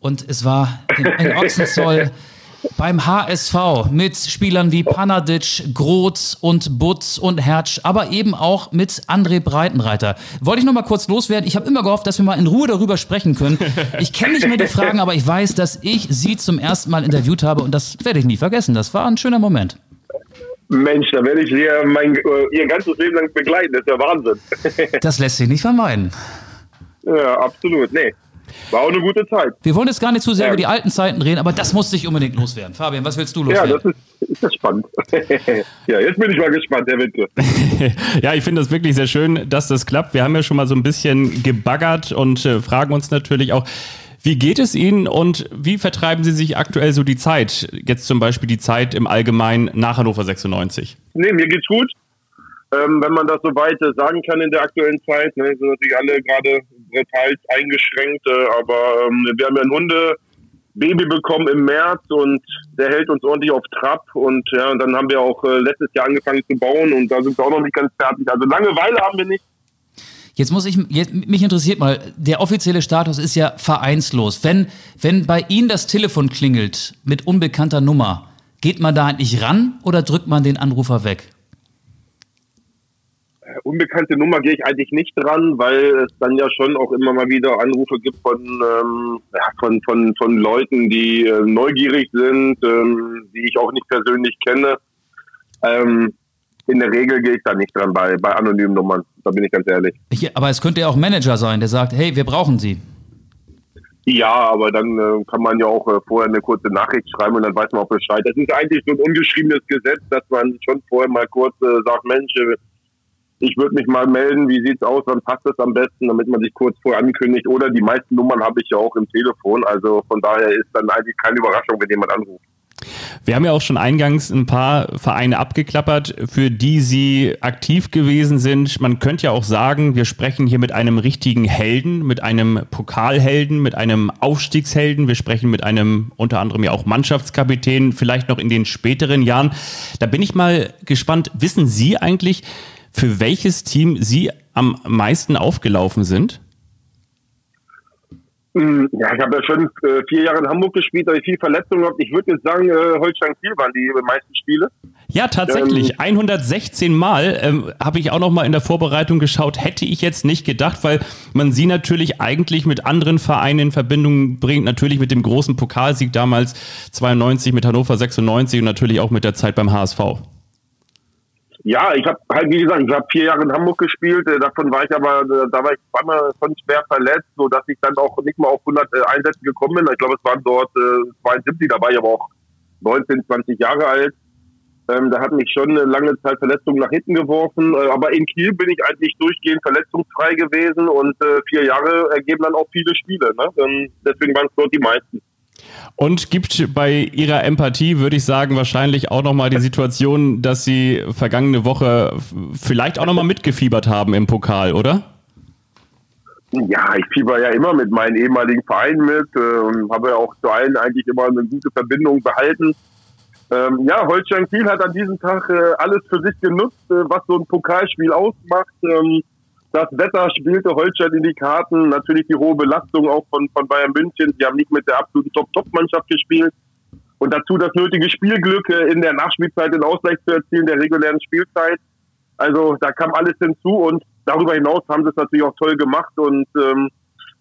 [SPEAKER 3] Und es war in, in Ochsenzoll <laughs> beim HSV mit Spielern wie Panadic, Groth und Butz und Hertz, aber eben auch mit André Breitenreiter. Wollte ich noch mal kurz loswerden. Ich habe immer gehofft, dass wir mal in Ruhe darüber sprechen können. Ich kenne nicht mehr die Fragen, aber ich weiß, dass ich Sie zum ersten Mal interviewt habe und das werde ich nie vergessen. Das war ein schöner Moment.
[SPEAKER 1] Mensch, da werde ich Sie ja mein, äh, Ihr ganzes Leben lang begleiten. Das ist ja Wahnsinn.
[SPEAKER 3] Das lässt sich nicht vermeiden.
[SPEAKER 1] ja, absolut. Nee. War auch eine gute Zeit.
[SPEAKER 3] Wir wollen jetzt gar nicht zu sehr
[SPEAKER 1] Ja.
[SPEAKER 3] über die alten Zeiten reden, aber das musste ich unbedingt loswerden. Fabian, was willst du
[SPEAKER 1] Ja,
[SPEAKER 3] loswerden?
[SPEAKER 1] das ist, ist das spannend. <laughs> ja, jetzt bin ich mal gespannt, Herr Wittke. <laughs>
[SPEAKER 2] Ja, ich finde das wirklich sehr schön, dass das klappt. Wir haben ja schon mal so ein bisschen gebaggert und äh, fragen uns natürlich auch, wie geht es Ihnen und wie vertreiben Sie sich aktuell so die Zeit? Jetzt zum Beispiel die Zeit im Allgemeinen nach Hannover 96.
[SPEAKER 1] Nee, mir geht's gut. Ähm, wenn man das so weit sagen kann in der aktuellen Zeit, ne, sind natürlich alle gerade teils eingeschränkt, äh, aber ähm, wir haben ja ein Hundebaby bekommen im März und der hält uns ordentlich auf Trab und ja, und dann haben wir auch äh, letztes Jahr angefangen zu bauen und da sind wir auch noch nicht ganz fertig. Also Langeweile haben wir nicht.
[SPEAKER 3] Jetzt muss ich, jetzt, mich interessiert mal, der offizielle Status ist ja vereinslos. Wenn, wenn bei Ihnen das Telefon klingelt mit unbekannter Nummer, geht man da eigentlich ran oder drückt man den Anrufer weg?
[SPEAKER 1] Unbekannte Nummer gehe ich eigentlich nicht dran, weil es dann ja schon auch immer mal wieder Anrufe gibt von, ähm, ja, von, von, von Leuten, die äh, neugierig sind, ähm, die ich auch nicht persönlich kenne. Ähm, in der Regel gehe ich da nicht dran bei, bei anonymen Nummern. Da bin ich ganz ehrlich.
[SPEAKER 3] Ich, aber es könnte ja auch Manager sein, der sagt, hey, wir brauchen Sie.
[SPEAKER 1] Ja, aber dann äh, kann man ja auch äh, vorher eine kurze Nachricht schreiben und dann weiß man auch Bescheid. Das ist eigentlich so ein ungeschriebenes Gesetz, dass man schon vorher mal kurz äh, sagt, Mensch, äh, ich würde mich mal melden, wie sieht's aus, wann passt das am besten, damit man sich kurz vorher ankündigt. Oder die meisten Nummern habe ich ja auch im Telefon. Also von daher ist dann eigentlich keine Überraschung, wenn jemand anruft.
[SPEAKER 2] Wir haben ja auch schon eingangs ein paar Vereine abgeklappert, für die Sie aktiv gewesen sind. Man könnte ja auch sagen, wir sprechen hier mit einem richtigen Helden, mit einem Pokalhelden, mit einem Aufstiegshelden. Wir sprechen mit einem unter anderem ja auch Mannschaftskapitän, vielleicht noch in den späteren Jahren. Da bin ich mal gespannt. Wissen Sie eigentlich, für welches Team Sie am meisten aufgelaufen sind?
[SPEAKER 1] Mm, Ja, ich habe ja schon äh, vier Jahre in Hamburg gespielt, da ich viel Verletzungen gehabt. Ich würde jetzt sagen, äh, Holstein Kiel waren die meisten Spiele.
[SPEAKER 2] Ja, tatsächlich. 116 Mal ähm, habe ich auch noch mal in der Vorbereitung geschaut. Hätte ich jetzt nicht gedacht, weil man sie natürlich eigentlich mit anderen Vereinen in Verbindung bringt. Natürlich mit dem großen Pokalsieg damals 92 mit Hannover 96 und natürlich auch mit der Zeit beim HSV.
[SPEAKER 1] Ja, ich habe halt, wie gesagt, ich habe vier Jahre in Hamburg gespielt. Äh, davon war ich aber, äh, da war ich zweimal schon schwer verletzt, so dass ich dann auch nicht mal auf 100 äh, Einsätze gekommen bin. Ich glaube, es waren dort äh, 72, da war ich aber auch 19, 20 Jahre alt. Ähm, da hat mich schon eine lange Zeit Verletzung nach hinten geworfen. Äh, aber in Kiel bin ich eigentlich durchgehend verletzungsfrei gewesen und äh, vier Jahre ergeben dann auch viele Spiele. Ne? Ähm, deswegen waren es dort die meisten.
[SPEAKER 2] Und gibt bei Ihrer Empathie, würde ich sagen, wahrscheinlich auch nochmal die Situation, dass Sie vergangene Woche vielleicht auch nochmal mitgefiebert haben im Pokal, oder?
[SPEAKER 1] Ja, ich fieber ja immer mit meinen ehemaligen Vereinen mit äh, und habe ja auch zu allen eigentlich immer eine gute Verbindung behalten. Ähm, ja, Holstein Kiel hat an diesem Tag äh, alles für sich genutzt, äh, was so ein Pokalspiel ausmacht. Ähm, das Wetter spielte Holstein in die Karten, natürlich die hohe Belastung auch von, von Bayern München. Sie haben nicht mit der absoluten Top-Top-Mannschaft gespielt. Und dazu das nötige Spielglück äh, in der Nachspielzeit den Ausgleich zu erzielen, der regulären Spielzeit. Also da kam alles hinzu und darüber hinaus haben sie es natürlich auch toll gemacht. Und ähm,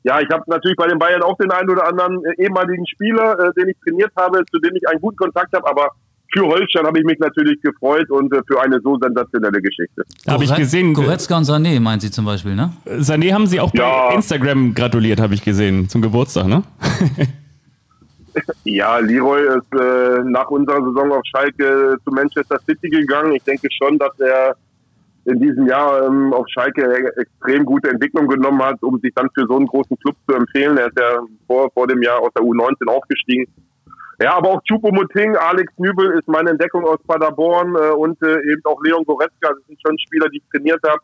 [SPEAKER 1] ja, ich habe natürlich bei den Bayern auch den einen oder anderen äh, ehemaligen Spieler, äh, den ich trainiert habe, zu dem ich einen guten Kontakt habe, aber für Holstein habe ich mich natürlich gefreut und äh, für eine so sensationelle Geschichte.
[SPEAKER 2] Habe ich gesehen.
[SPEAKER 3] Goretzka und Sané meinen Sie zum Beispiel, ne?
[SPEAKER 2] Sané haben Sie auch ja. bei Instagram gratuliert, habe ich gesehen, zum Geburtstag, ne? <laughs>
[SPEAKER 1] ja, Leroy ist äh, nach unserer Saison auf Schalke zu Manchester City gegangen. Ich denke schon, dass er in diesem Jahr ähm, auf Schalke extrem gute Entwicklung genommen hat, um sich dann für so einen großen Club zu empfehlen. Er ist ja vor, vor dem Jahr aus der U19 aufgestiegen ja, aber auch Chupomoting, Alex Nübel ist meine Entdeckung aus Paderborn äh, und äh, eben auch Leon Goretzka, das sind schon Spieler, die ich trainiert habe.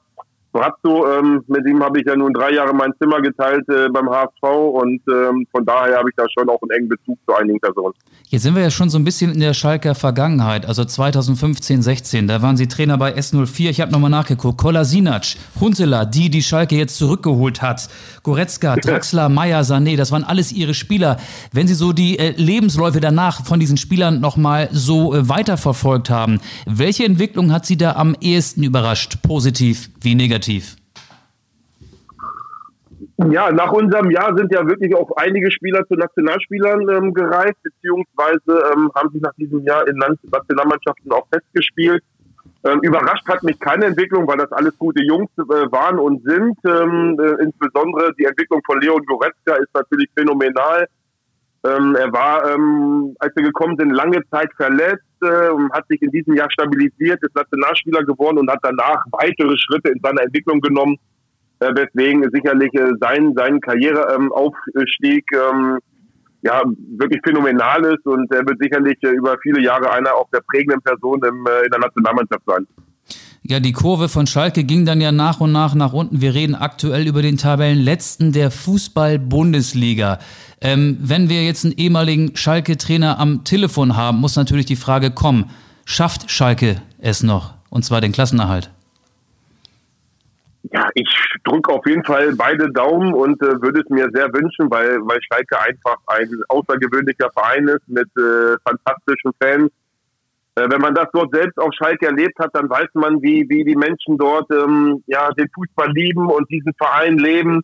[SPEAKER 1] Brazzo, ähm, mit ihm habe ich ja nun drei Jahre mein Zimmer geteilt äh, beim HSV und ähm, von daher habe ich da schon auch einen engen Bezug zu einigen Personen.
[SPEAKER 3] Jetzt sind wir ja schon so ein bisschen in der Schalker Vergangenheit, also 2015, 16, da waren Sie Trainer bei S04, ich habe nochmal nachgeguckt, Kolasinac, Huntela, die die Schalke jetzt zurückgeholt hat, Goretzka, <laughs> Draxler, Meier, Sané, das waren alles Ihre Spieler. Wenn Sie so die äh, Lebensläufe danach von diesen Spielern nochmal so äh, weiterverfolgt haben, welche Entwicklung hat Sie da am ehesten überrascht, positiv wie negativ? Negativ?
[SPEAKER 1] Ja, nach unserem Jahr sind ja wirklich auch einige Spieler zu Nationalspielern ähm, gereist, beziehungsweise ähm, haben sich nach diesem Jahr in Nationalmannschaften auch festgespielt. Ähm, überrascht hat mich keine Entwicklung, weil das alles gute Jungs äh, waren und sind. Ähm, äh, insbesondere die Entwicklung von Leon Goretzka ist natürlich phänomenal. Ähm, er war, ähm, als wir gekommen sind, lange Zeit verletzt, äh, hat sich in diesem Jahr stabilisiert, ist Nationalspieler geworden und hat danach weitere Schritte in seiner Entwicklung genommen, äh, weswegen sicherlich äh, sein, sein Karriereaufstieg ähm, ja, wirklich phänomenal ist und er wird sicherlich äh, über viele Jahre einer auch der prägenden Person im, äh, in der Nationalmannschaft sein.
[SPEAKER 3] Ja, die Kurve von Schalke ging dann ja nach und nach nach unten. Wir reden aktuell über den Tabellenletzten der Fußball-Bundesliga. Ähm, wenn wir jetzt einen ehemaligen Schalke-Trainer am Telefon haben, muss natürlich die Frage kommen, schafft Schalke es noch? Und zwar den Klassenerhalt.
[SPEAKER 1] Ja, ich drücke auf jeden Fall beide Daumen und äh, würde es mir sehr wünschen, weil, weil Schalke einfach ein außergewöhnlicher Verein ist mit äh, fantastischen Fans wenn man das dort selbst auf Schalke erlebt hat, dann weiß man, wie, wie die Menschen dort ähm, ja, den Fußball lieben und diesen Verein leben.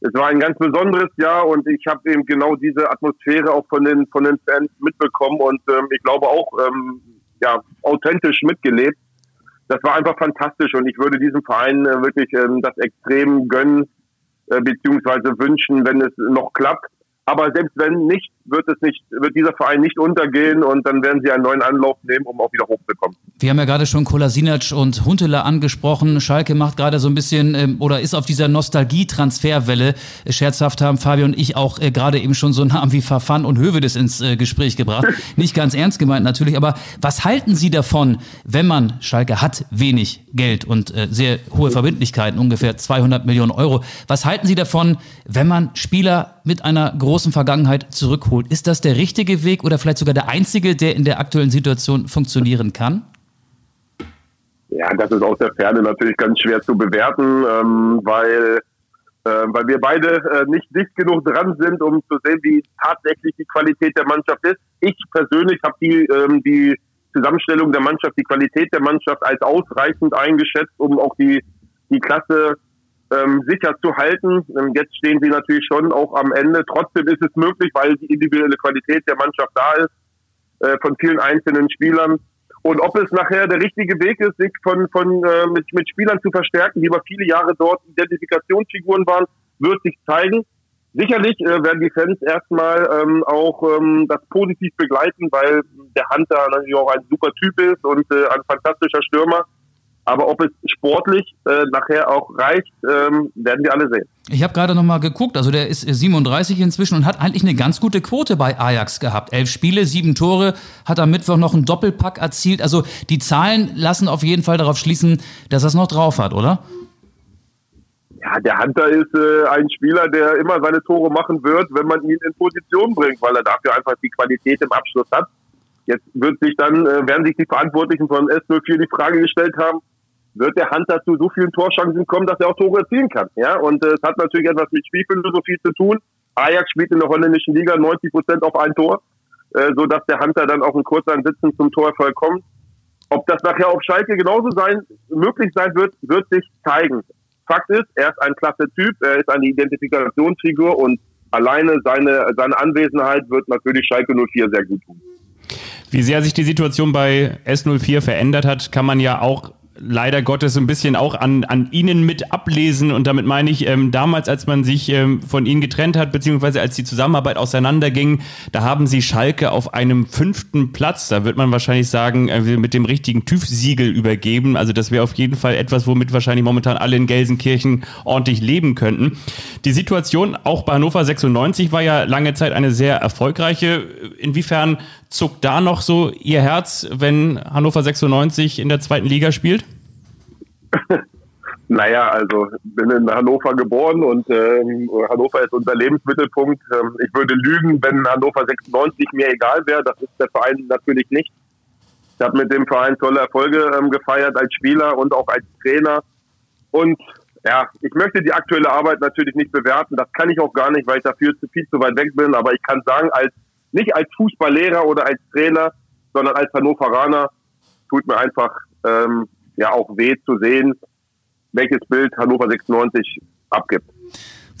[SPEAKER 1] Es war ein ganz besonderes Jahr und ich habe eben genau diese Atmosphäre auch von den von den Fans mitbekommen und ähm, ich glaube auch ähm, ja authentisch mitgelebt. Das war einfach fantastisch und ich würde diesem Verein äh, wirklich ähm, das extrem gönnen äh, beziehungsweise wünschen, wenn es noch klappt. Aber selbst wenn nicht, wird es nicht, wird dieser Verein nicht untergehen und dann werden sie einen neuen Anlauf nehmen, um auch wieder hochzukommen.
[SPEAKER 3] Wir haben ja gerade schon Kolasinac und Huntela angesprochen. Schalke macht gerade so ein bisschen ähm, oder ist auf dieser Nostalgie-Transferwelle. Scherzhaft haben Fabio und ich auch äh, gerade eben schon so Namen wie Verfan und Hövedes ins äh, Gespräch gebracht. <laughs> Nicht ganz ernst gemeint natürlich, aber was halten Sie davon, wenn man, Schalke hat wenig Geld und äh, sehr hohe Verbindlichkeiten, ungefähr 200 Millionen Euro. Was halten Sie davon, wenn man Spieler mit einer großen Vergangenheit zurückholt. Ist das der richtige Weg oder vielleicht sogar der einzige, der in der aktuellen Situation funktionieren kann?
[SPEAKER 1] Ja, das ist aus der Ferne natürlich ganz schwer zu bewerten, ähm, weil, äh, weil wir beide äh, nicht dicht genug dran sind, um zu sehen, wie tatsächlich die Qualität der Mannschaft ist. Ich persönlich habe die, ähm, die Zusammenstellung der Mannschaft, die Qualität der Mannschaft als ausreichend eingeschätzt, um auch die, die Klasse ähm, sicher zu halten. Ähm, jetzt stehen sie natürlich schon auch am Ende. Trotzdem ist es möglich, weil die individuelle Qualität der Mannschaft da ist, äh, von vielen einzelnen Spielern. Und ob es nachher der richtige Weg ist, sich von, von äh, mit, mit Spielern zu verstärken, die über viele Jahre dort Identifikationsfiguren waren, wird sich zeigen. Sicherlich äh, werden die Fans erstmal ähm, auch ähm, das positiv begleiten, weil der Hunter natürlich auch ein super Typ ist und äh, ein fantastischer Stürmer. Aber ob es sportlich äh, nachher auch reicht, ähm, werden wir alle sehen.
[SPEAKER 3] Ich habe gerade noch mal geguckt, also der ist 37 inzwischen und hat eigentlich eine ganz gute Quote bei Ajax gehabt. Elf Spiele, sieben Tore, hat am Mittwoch noch einen Doppelpack erzielt. Also die Zahlen lassen auf jeden Fall darauf schließen, dass er es noch drauf hat, oder?
[SPEAKER 1] Ja, der Hunter ist äh, ein Spieler, der immer seine Tore machen wird, wenn man ihn in Position bringt, weil er dafür einfach die Qualität im Abschluss hat. Jetzt wird sich dann, äh, werden sich die Verantwortlichen von S04 die Frage gestellt haben, wird der Hunter zu so vielen Torschancen kommen, dass er auch Tore erzielen kann. Ja, und äh, es hat natürlich etwas mit Spielphilosophie zu tun. Ajax spielt in der holländischen Liga 90 Prozent auf ein Tor, äh, so dass der Hunter dann auch in kurzen Sitzen zum Torerfolg kommt. Ob das nachher auf Schalke genauso sein, möglich sein wird, wird sich zeigen. Fakt ist, er ist ein klasse Typ, er ist eine Identifikationsfigur und alleine seine, seine Anwesenheit wird natürlich Schalke 04 sehr gut tun.
[SPEAKER 2] Wie sehr sich die Situation bei S04 verändert hat, kann man ja auch leider Gottes ein bisschen auch an, an Ihnen mit ablesen. Und damit meine ich, ähm, damals, als man sich ähm, von Ihnen getrennt hat, beziehungsweise als die Zusammenarbeit auseinanderging, da haben Sie Schalke auf einem fünften Platz, da wird man wahrscheinlich sagen, äh, mit dem richtigen TÜV-Siegel übergeben. Also das wäre auf jeden Fall etwas, womit wahrscheinlich momentan alle in Gelsenkirchen ordentlich leben könnten. Die Situation auch bei Hannover 96 war ja lange Zeit eine sehr erfolgreiche. Inwiefern zuckt da noch so Ihr Herz, wenn Hannover 96 in der zweiten Liga spielt? <laughs>
[SPEAKER 1] naja, also bin in Hannover geboren und ähm, Hannover ist unser Lebensmittelpunkt. Ähm, ich würde lügen, wenn Hannover 96 mir egal wäre. Das ist der Verein natürlich nicht. Ich habe mit dem Verein tolle Erfolge ähm, gefeiert als Spieler und auch als Trainer. Und ja, ich möchte die aktuelle Arbeit natürlich nicht bewerten. Das kann ich auch gar nicht, weil ich dafür zu viel zu weit weg bin. Aber ich kann sagen, als nicht als Fußballlehrer oder als Trainer, sondern als Hannoveraner tut mir einfach ähm, ja auch weh zu sehen, welches Bild Hannover 96 abgibt.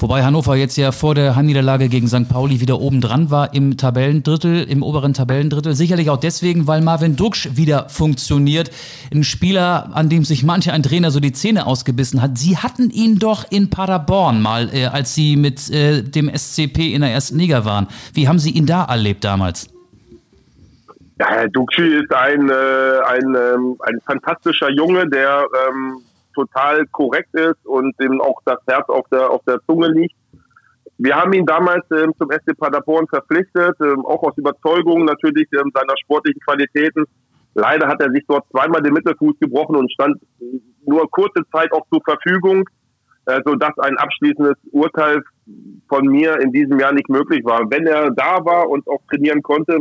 [SPEAKER 3] Wobei Hannover jetzt ja vor der Heimniederlage gegen St. Pauli wieder oben dran war im Tabellendrittel, im oberen Tabellendrittel. Sicherlich auch deswegen, weil Marvin Duksch wieder funktioniert. Ein Spieler, an dem sich manche ein Trainer so die Zähne ausgebissen hat. Sie hatten ihn doch in Paderborn mal, äh, als Sie mit äh, dem SCP in der ersten Liga waren. Wie haben Sie ihn da erlebt damals?
[SPEAKER 1] Ja, Herr Duxi ist ein, äh, ein, ähm, ein fantastischer Junge, der ähm, total korrekt ist und dem auch das Herz auf der, auf der Zunge liegt. Wir haben ihn damals ähm, zum SC Paderborn verpflichtet, ähm, auch aus Überzeugung natürlich ähm, seiner sportlichen Qualitäten. Leider hat er sich dort zweimal den Mittelfuß gebrochen und stand nur kurze Zeit auch zur Verfügung, äh, sodass ein abschließendes Urteil von mir in diesem Jahr nicht möglich war. Wenn er da war und auch trainieren konnte,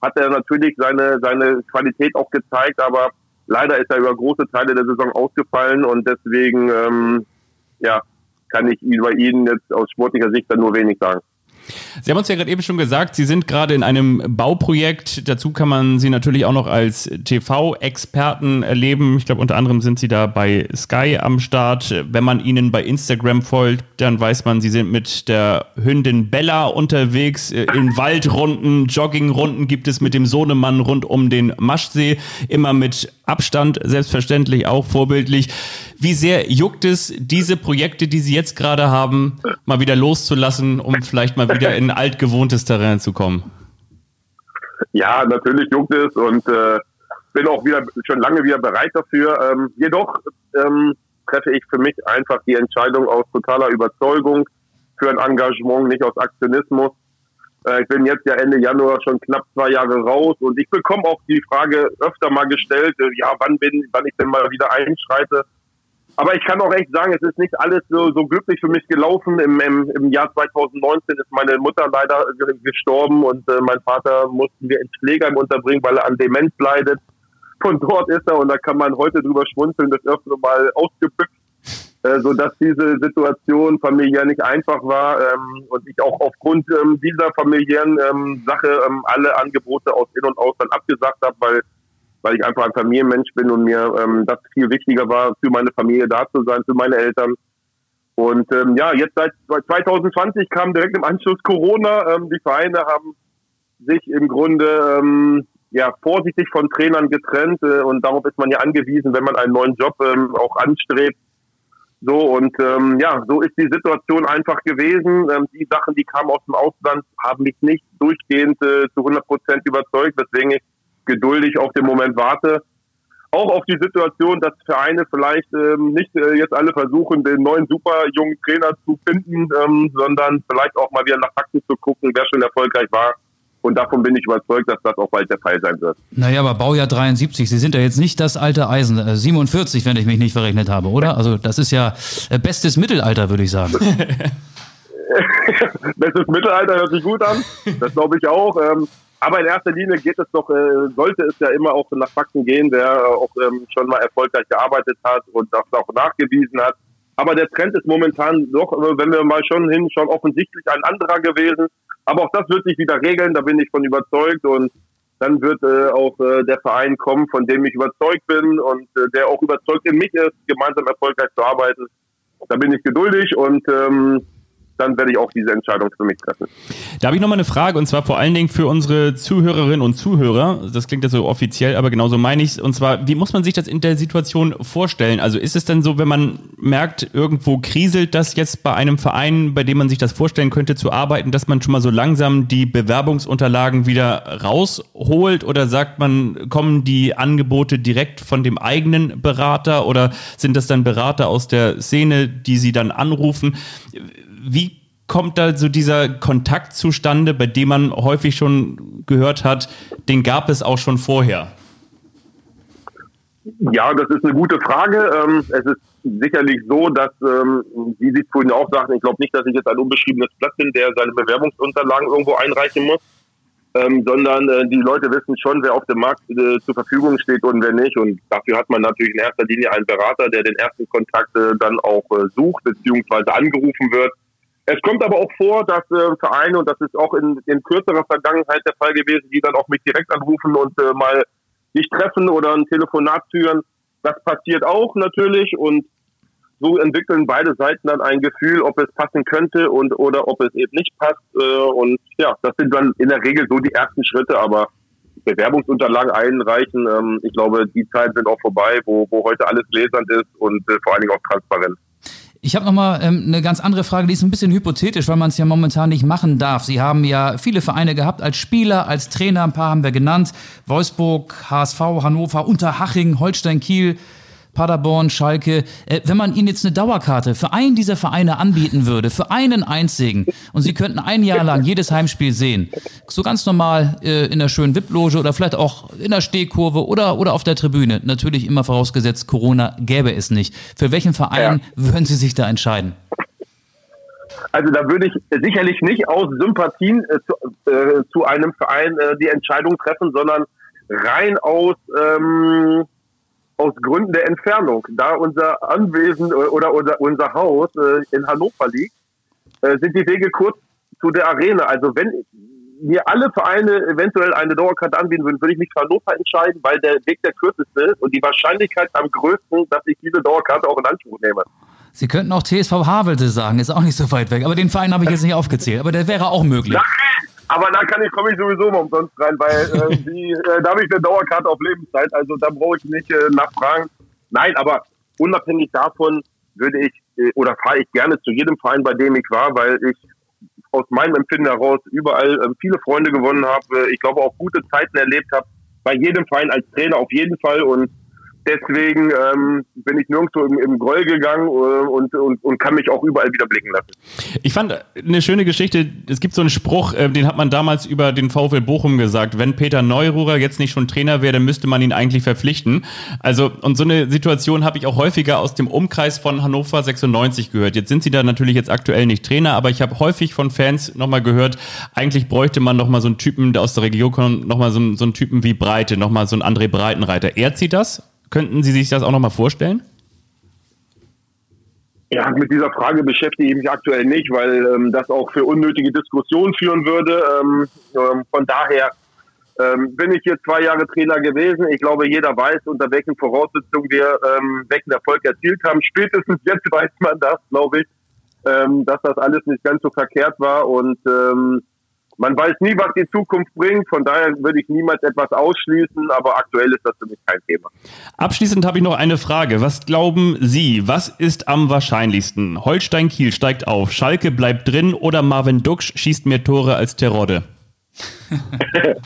[SPEAKER 1] hat er natürlich seine, seine Qualität auch gezeigt, aber leider ist er über große Teile der Saison ausgefallen und deswegen ähm, ja, kann ich über ihn jetzt aus sportlicher Sicht dann nur wenig sagen.
[SPEAKER 2] Sie haben uns ja gerade eben schon gesagt, Sie sind gerade in einem Bauprojekt. Dazu kann man Sie natürlich auch noch als TV-Experten erleben. Ich glaube, unter anderem sind Sie da bei Sky am Start. Wenn man Ihnen bei Instagram folgt, dann weiß man, Sie sind mit der Hündin Bella unterwegs. In Waldrunden, Joggingrunden gibt es mit dem Sohnemann rund um den Maschsee. Immer mit Abstand, selbstverständlich auch vorbildlich. Wie sehr juckt es, diese Projekte, die Sie jetzt gerade haben, mal wieder loszulassen, um vielleicht mal wieder in altgewohntes Terrain zu kommen?
[SPEAKER 1] Ja, natürlich juckt es und äh, bin auch wieder schon lange wieder bereit dafür. Ähm, jedoch ähm, treffe ich für mich einfach die Entscheidung aus totaler Überzeugung für ein Engagement, nicht aus Aktionismus. Äh, ich bin jetzt ja Ende Januar schon knapp zwei Jahre raus und ich bekomme auch die Frage öfter mal gestellt, äh, ja, wann bin, wann ich denn mal wieder einschreite. Aber ich kann auch echt sagen, es ist nicht alles so, so glücklich für mich gelaufen. Im, im, Im Jahr 2019 ist meine Mutter leider gestorben und äh, mein Vater mussten wir ins Pflegeheim unterbringen, weil er an Demenz leidet. Von dort ist er und da kann man heute drüber schmunzeln, das öfter mal ausgebückt, äh, so dass diese Situation familiär nicht einfach war ähm, und ich auch aufgrund ähm, dieser familiären ähm, Sache ähm, alle Angebote aus In- und Ausland abgesagt habe, weil weil ich einfach ein Familienmensch bin und mir ähm, das viel wichtiger war, für meine Familie da zu sein, für meine Eltern. Und ähm, ja, jetzt seit 2020 kam direkt im Anschluss Corona. Ähm, die Vereine haben sich im Grunde ähm, ja vorsichtig von Trainern getrennt äh, und darauf ist man ja angewiesen, wenn man einen neuen Job ähm, auch anstrebt. So und ähm, ja, so ist die Situation einfach gewesen. Ähm, die Sachen, die kamen aus dem Ausland, haben mich nicht durchgehend äh, zu 100 Prozent überzeugt, weswegen ich geduldig auf den Moment warte. Auch auf die Situation, dass Vereine vielleicht ähm, nicht äh, jetzt alle versuchen, den neuen super jungen Trainer zu finden, ähm, sondern vielleicht auch mal wieder nach Fakten zu gucken, wer schon erfolgreich war und davon bin ich überzeugt, dass das auch bald der Fall sein wird.
[SPEAKER 3] Naja, aber Baujahr 73, Sie sind ja jetzt nicht das alte Eisen. 47, äh, wenn ich mich nicht verrechnet habe, oder? Also das ist ja äh, bestes Mittelalter, würde ich sagen. <laughs>
[SPEAKER 1] bestes Mittelalter hört sich gut an. Das glaube ich auch. Aber in erster Linie geht es doch, äh, sollte es ja immer auch nach Fakten gehen, der auch ähm, schon mal erfolgreich gearbeitet hat und das auch nachgewiesen hat. Aber der Trend ist momentan doch, wenn wir mal schon hinschauen, offensichtlich ein anderer gewesen. Aber auch das wird sich wieder regeln, da bin ich von überzeugt und dann wird äh, auch äh, der Verein kommen, von dem ich überzeugt bin und äh, der auch überzeugt in mich ist, gemeinsam erfolgreich zu arbeiten. Da bin ich geduldig und ähm, dann werde ich auch diese Entscheidung für mich treffen.
[SPEAKER 2] Da habe ich nochmal eine Frage und zwar vor allen Dingen für unsere Zuhörerinnen und Zuhörer. Das klingt ja so offiziell, aber genauso meine ich es. Und zwar, wie muss man sich das in der Situation vorstellen? Also ist es denn so, wenn man merkt, irgendwo kriselt das jetzt bei einem Verein, bei dem man sich das vorstellen könnte zu arbeiten, dass man schon mal so langsam die Bewerbungsunterlagen wieder rausholt oder sagt man, kommen die Angebote direkt von dem eigenen Berater oder sind das dann Berater aus der Szene, die sie dann anrufen? Wie kommt da so dieser Kontakt zustande, bei dem man häufig schon gehört hat, den gab es auch schon vorher?
[SPEAKER 1] Ja, das ist eine gute Frage. Ähm, es ist sicherlich so, dass, ähm, wie Sie vorhin auch sagten, ich glaube nicht, dass ich jetzt ein unbeschriebenes Blatt bin, der seine Bewerbungsunterlagen irgendwo einreichen muss, ähm, sondern äh, die Leute wissen schon, wer auf dem Markt äh, zur Verfügung steht und wer nicht. Und dafür hat man natürlich in erster Linie einen Berater, der den ersten Kontakt äh, dann auch sucht, beziehungsweise angerufen wird es kommt aber auch vor, dass äh, Vereine, und das ist auch in, in kürzerer Vergangenheit der Fall gewesen, die dann auch mich direkt anrufen und äh, mal sich treffen oder ein Telefonat führen. Das passiert auch natürlich und so entwickeln beide Seiten dann ein Gefühl, ob es passen könnte und oder ob es eben nicht passt. Äh, und ja, das sind dann in der Regel so die ersten Schritte, aber Bewerbungsunterlagen einreichen, ähm, ich glaube, die Zeiten sind auch vorbei, wo, wo heute alles gläsernd ist und äh, vor allen Dingen auch transparent.
[SPEAKER 3] Ich habe nochmal ähm, eine ganz andere Frage, die ist ein bisschen hypothetisch, weil man es ja momentan nicht machen darf. Sie haben ja viele Vereine gehabt als Spieler, als Trainer, ein paar haben wir genannt. Wolfsburg, HSV, Hannover, Unterhaching, Holstein, Kiel. Paderborn, Schalke, äh, wenn man ihnen jetzt eine Dauerkarte für einen dieser Vereine anbieten würde, für einen einzigen, und sie könnten ein Jahr lang jedes Heimspiel sehen, so ganz normal äh, in der schönen VIP-Loge oder vielleicht auch in der Stehkurve oder, oder auf der Tribüne, natürlich immer vorausgesetzt, Corona gäbe es nicht. Für welchen Verein ja. würden Sie sich da entscheiden?
[SPEAKER 1] Also da würde ich sicherlich nicht aus Sympathien äh, zu, äh, zu, einem Verein äh, die Entscheidung treffen, sondern rein aus ähm, aus Gründen der Entfernung. Da unser Anwesen äh, oder unser, unser Haus äh, in Hannover liegt, äh, sind die Wege kurz zu der Arena. Also wenn mir alle Vereine eventuell eine Dauerkarte anbieten würden, würde ich mich für Hannover entscheiden, weil der Weg der kürzeste ist und die Wahrscheinlichkeit am größten, dass ich diese Dauerkarte auch in Anspruch nehme.
[SPEAKER 3] Sie könnten auch TSV Havelte sagen, ist auch nicht so weit weg. Aber den Verein habe ich jetzt nicht aufgezählt. Aber der wäre auch möglich.
[SPEAKER 1] Nein, aber da kann ich, komme ich sowieso mal umsonst rein, weil äh, <laughs> die, äh, da habe ich eine Dauerkarte auf Lebenszeit, also da brauche ich nicht äh, nachfragen. Nein, aber unabhängig davon würde ich äh, oder fahre ich gerne zu jedem Verein, bei dem ich war, weil ich aus meinem Empfinden heraus überall äh, viele Freunde gewonnen habe, ich glaube auch gute Zeiten erlebt habe, bei jedem Verein als Trainer auf jeden Fall und Deswegen ähm, bin ich nirgendwo im, im Groll gegangen äh, und, und, und kann mich auch überall wieder blicken lassen.
[SPEAKER 2] Ich fand eine schöne Geschichte, es gibt so einen Spruch, äh, den hat man damals über den VfL Bochum gesagt, wenn Peter Neururer jetzt nicht schon Trainer wäre, dann müsste man ihn eigentlich verpflichten. Also und so eine Situation habe ich auch häufiger aus dem Umkreis von Hannover 96 gehört. Jetzt sind sie da natürlich jetzt aktuell nicht Trainer, aber ich habe häufig von Fans nochmal gehört, eigentlich bräuchte man nochmal so einen Typen, der aus der Region kommt, nochmal so, so einen Typen wie Breite, nochmal so einen André Breitenreiter. Ehrt sie das? Könnten Sie sich das auch nochmal vorstellen?
[SPEAKER 1] Ja, mit dieser Frage beschäftige ich mich aktuell nicht, weil ähm, das auch für unnötige Diskussionen führen würde. Ähm, ähm, von daher ähm, bin ich hier zwei Jahre Trainer gewesen. Ich glaube, jeder weiß, unter welchen Voraussetzungen wir ähm, welchen Erfolg erzielt haben. Spätestens jetzt <laughs> weiß man das, glaube ich, ähm, dass das alles nicht ganz so verkehrt war. Und man weiß nie, was die Zukunft bringt. Von daher würde ich niemals etwas ausschließen, aber aktuell ist das für mich kein Thema.
[SPEAKER 2] Abschließend habe ich noch eine Frage. Was glauben Sie, was ist am wahrscheinlichsten? Holstein Kiel steigt auf, Schalke bleibt drin oder Marvin Duksch schießt mehr Tore als Terodde? <laughs>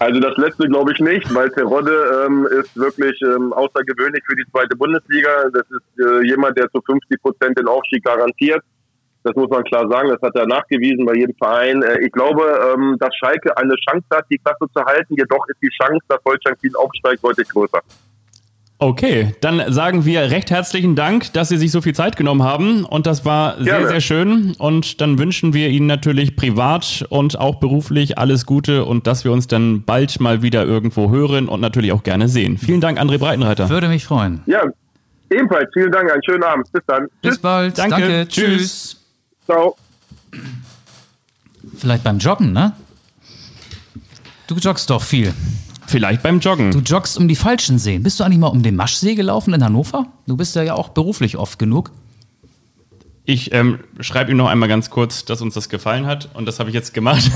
[SPEAKER 1] Also das letzte glaube ich nicht, weil Terodde ähm, ist wirklich ähm, außergewöhnlich für die zweite Bundesliga. Das ist äh, jemand, der zu 50 Prozent den Aufstieg garantiert. Das muss man klar sagen. Das hat er nachgewiesen bei jedem Verein. Äh, ich glaube, ähm, dass Schalke eine Chance hat, die Klasse zu halten. Jedoch ist die Chance, dass Holstein Kiel aufsteigt, deutlich größer.
[SPEAKER 2] Okay, dann sagen wir recht herzlichen Dank, dass Sie sich so viel Zeit genommen haben. Und das war sehr,
[SPEAKER 1] Gerne.
[SPEAKER 2] sehr schön. Und dann wünschen wir Ihnen natürlich privat und auch beruflich alles Gute und dass wir uns dann bald mal wieder irgendwo hören und natürlich auch gerne sehen. Vielen Dank, André Breitenreiter.
[SPEAKER 3] Würde mich freuen.
[SPEAKER 1] Ja, ebenfalls. Vielen Dank. Einen schönen Abend. Bis dann.
[SPEAKER 3] Bis
[SPEAKER 1] Tschüss.
[SPEAKER 3] bald.
[SPEAKER 2] Danke.
[SPEAKER 3] Danke.
[SPEAKER 2] Tschüss.
[SPEAKER 3] Tschüss.
[SPEAKER 1] Ciao.
[SPEAKER 3] Vielleicht beim Joggen, ne? Du joggst doch viel.
[SPEAKER 2] Vielleicht beim Joggen.
[SPEAKER 3] Du joggst um die falschen Seen. Bist du eigentlich mal um den Maschsee gelaufen in Hannover? Du bist ja ja auch beruflich oft genug.
[SPEAKER 2] Ich ähm, schreibe ihm noch einmal ganz kurz, dass uns das gefallen hat und das habe ich jetzt gemacht.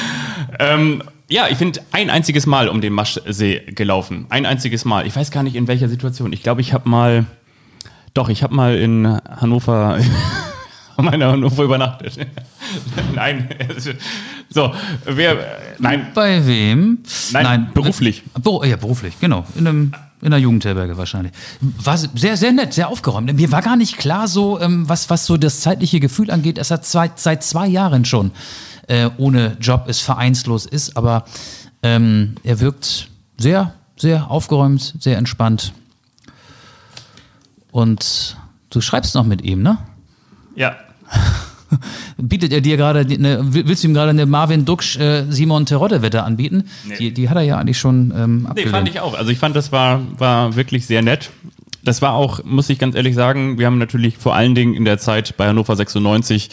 [SPEAKER 2] <laughs> ähm, ja, ich bin ein einziges Mal um den Maschsee gelaufen. Ein einziges Mal. Ich weiß gar nicht in welcher Situation. Ich glaube, ich habe mal, doch, ich habe mal in Hannover, meine Hannover übernachtet. <laughs> nein, so, wer, nein,
[SPEAKER 3] Bei wem?
[SPEAKER 2] Nein, beruflich.
[SPEAKER 3] Beru ja, beruflich, genau. In, einem, in einer Jugendherberge wahrscheinlich. War sehr, sehr nett, sehr aufgeräumt. Mir war gar nicht klar, so, ähm, was, was so das zeitliche Gefühl angeht, dass er zwei, seit zwei Jahren schon äh, ohne Job ist, vereinslos ist. Aber ähm, er wirkt sehr, sehr aufgeräumt, sehr entspannt. Und du schreibst noch mit ihm, ne?
[SPEAKER 2] ja, <laughs>
[SPEAKER 3] Bietet er dir gerade, eine, willst du ihm gerade eine Marvin Duksch, äh, Simon Terodde-Wette anbieten?
[SPEAKER 2] Nee.
[SPEAKER 3] Die, die hat er ja eigentlich schon ähm,
[SPEAKER 2] Nee,
[SPEAKER 3] abgelehnt.
[SPEAKER 2] fand ich auch. Also ich fand, das war, war wirklich sehr nett. Das war auch, muss ich ganz ehrlich sagen, wir haben natürlich vor allen Dingen in der Zeit bei Hannover 96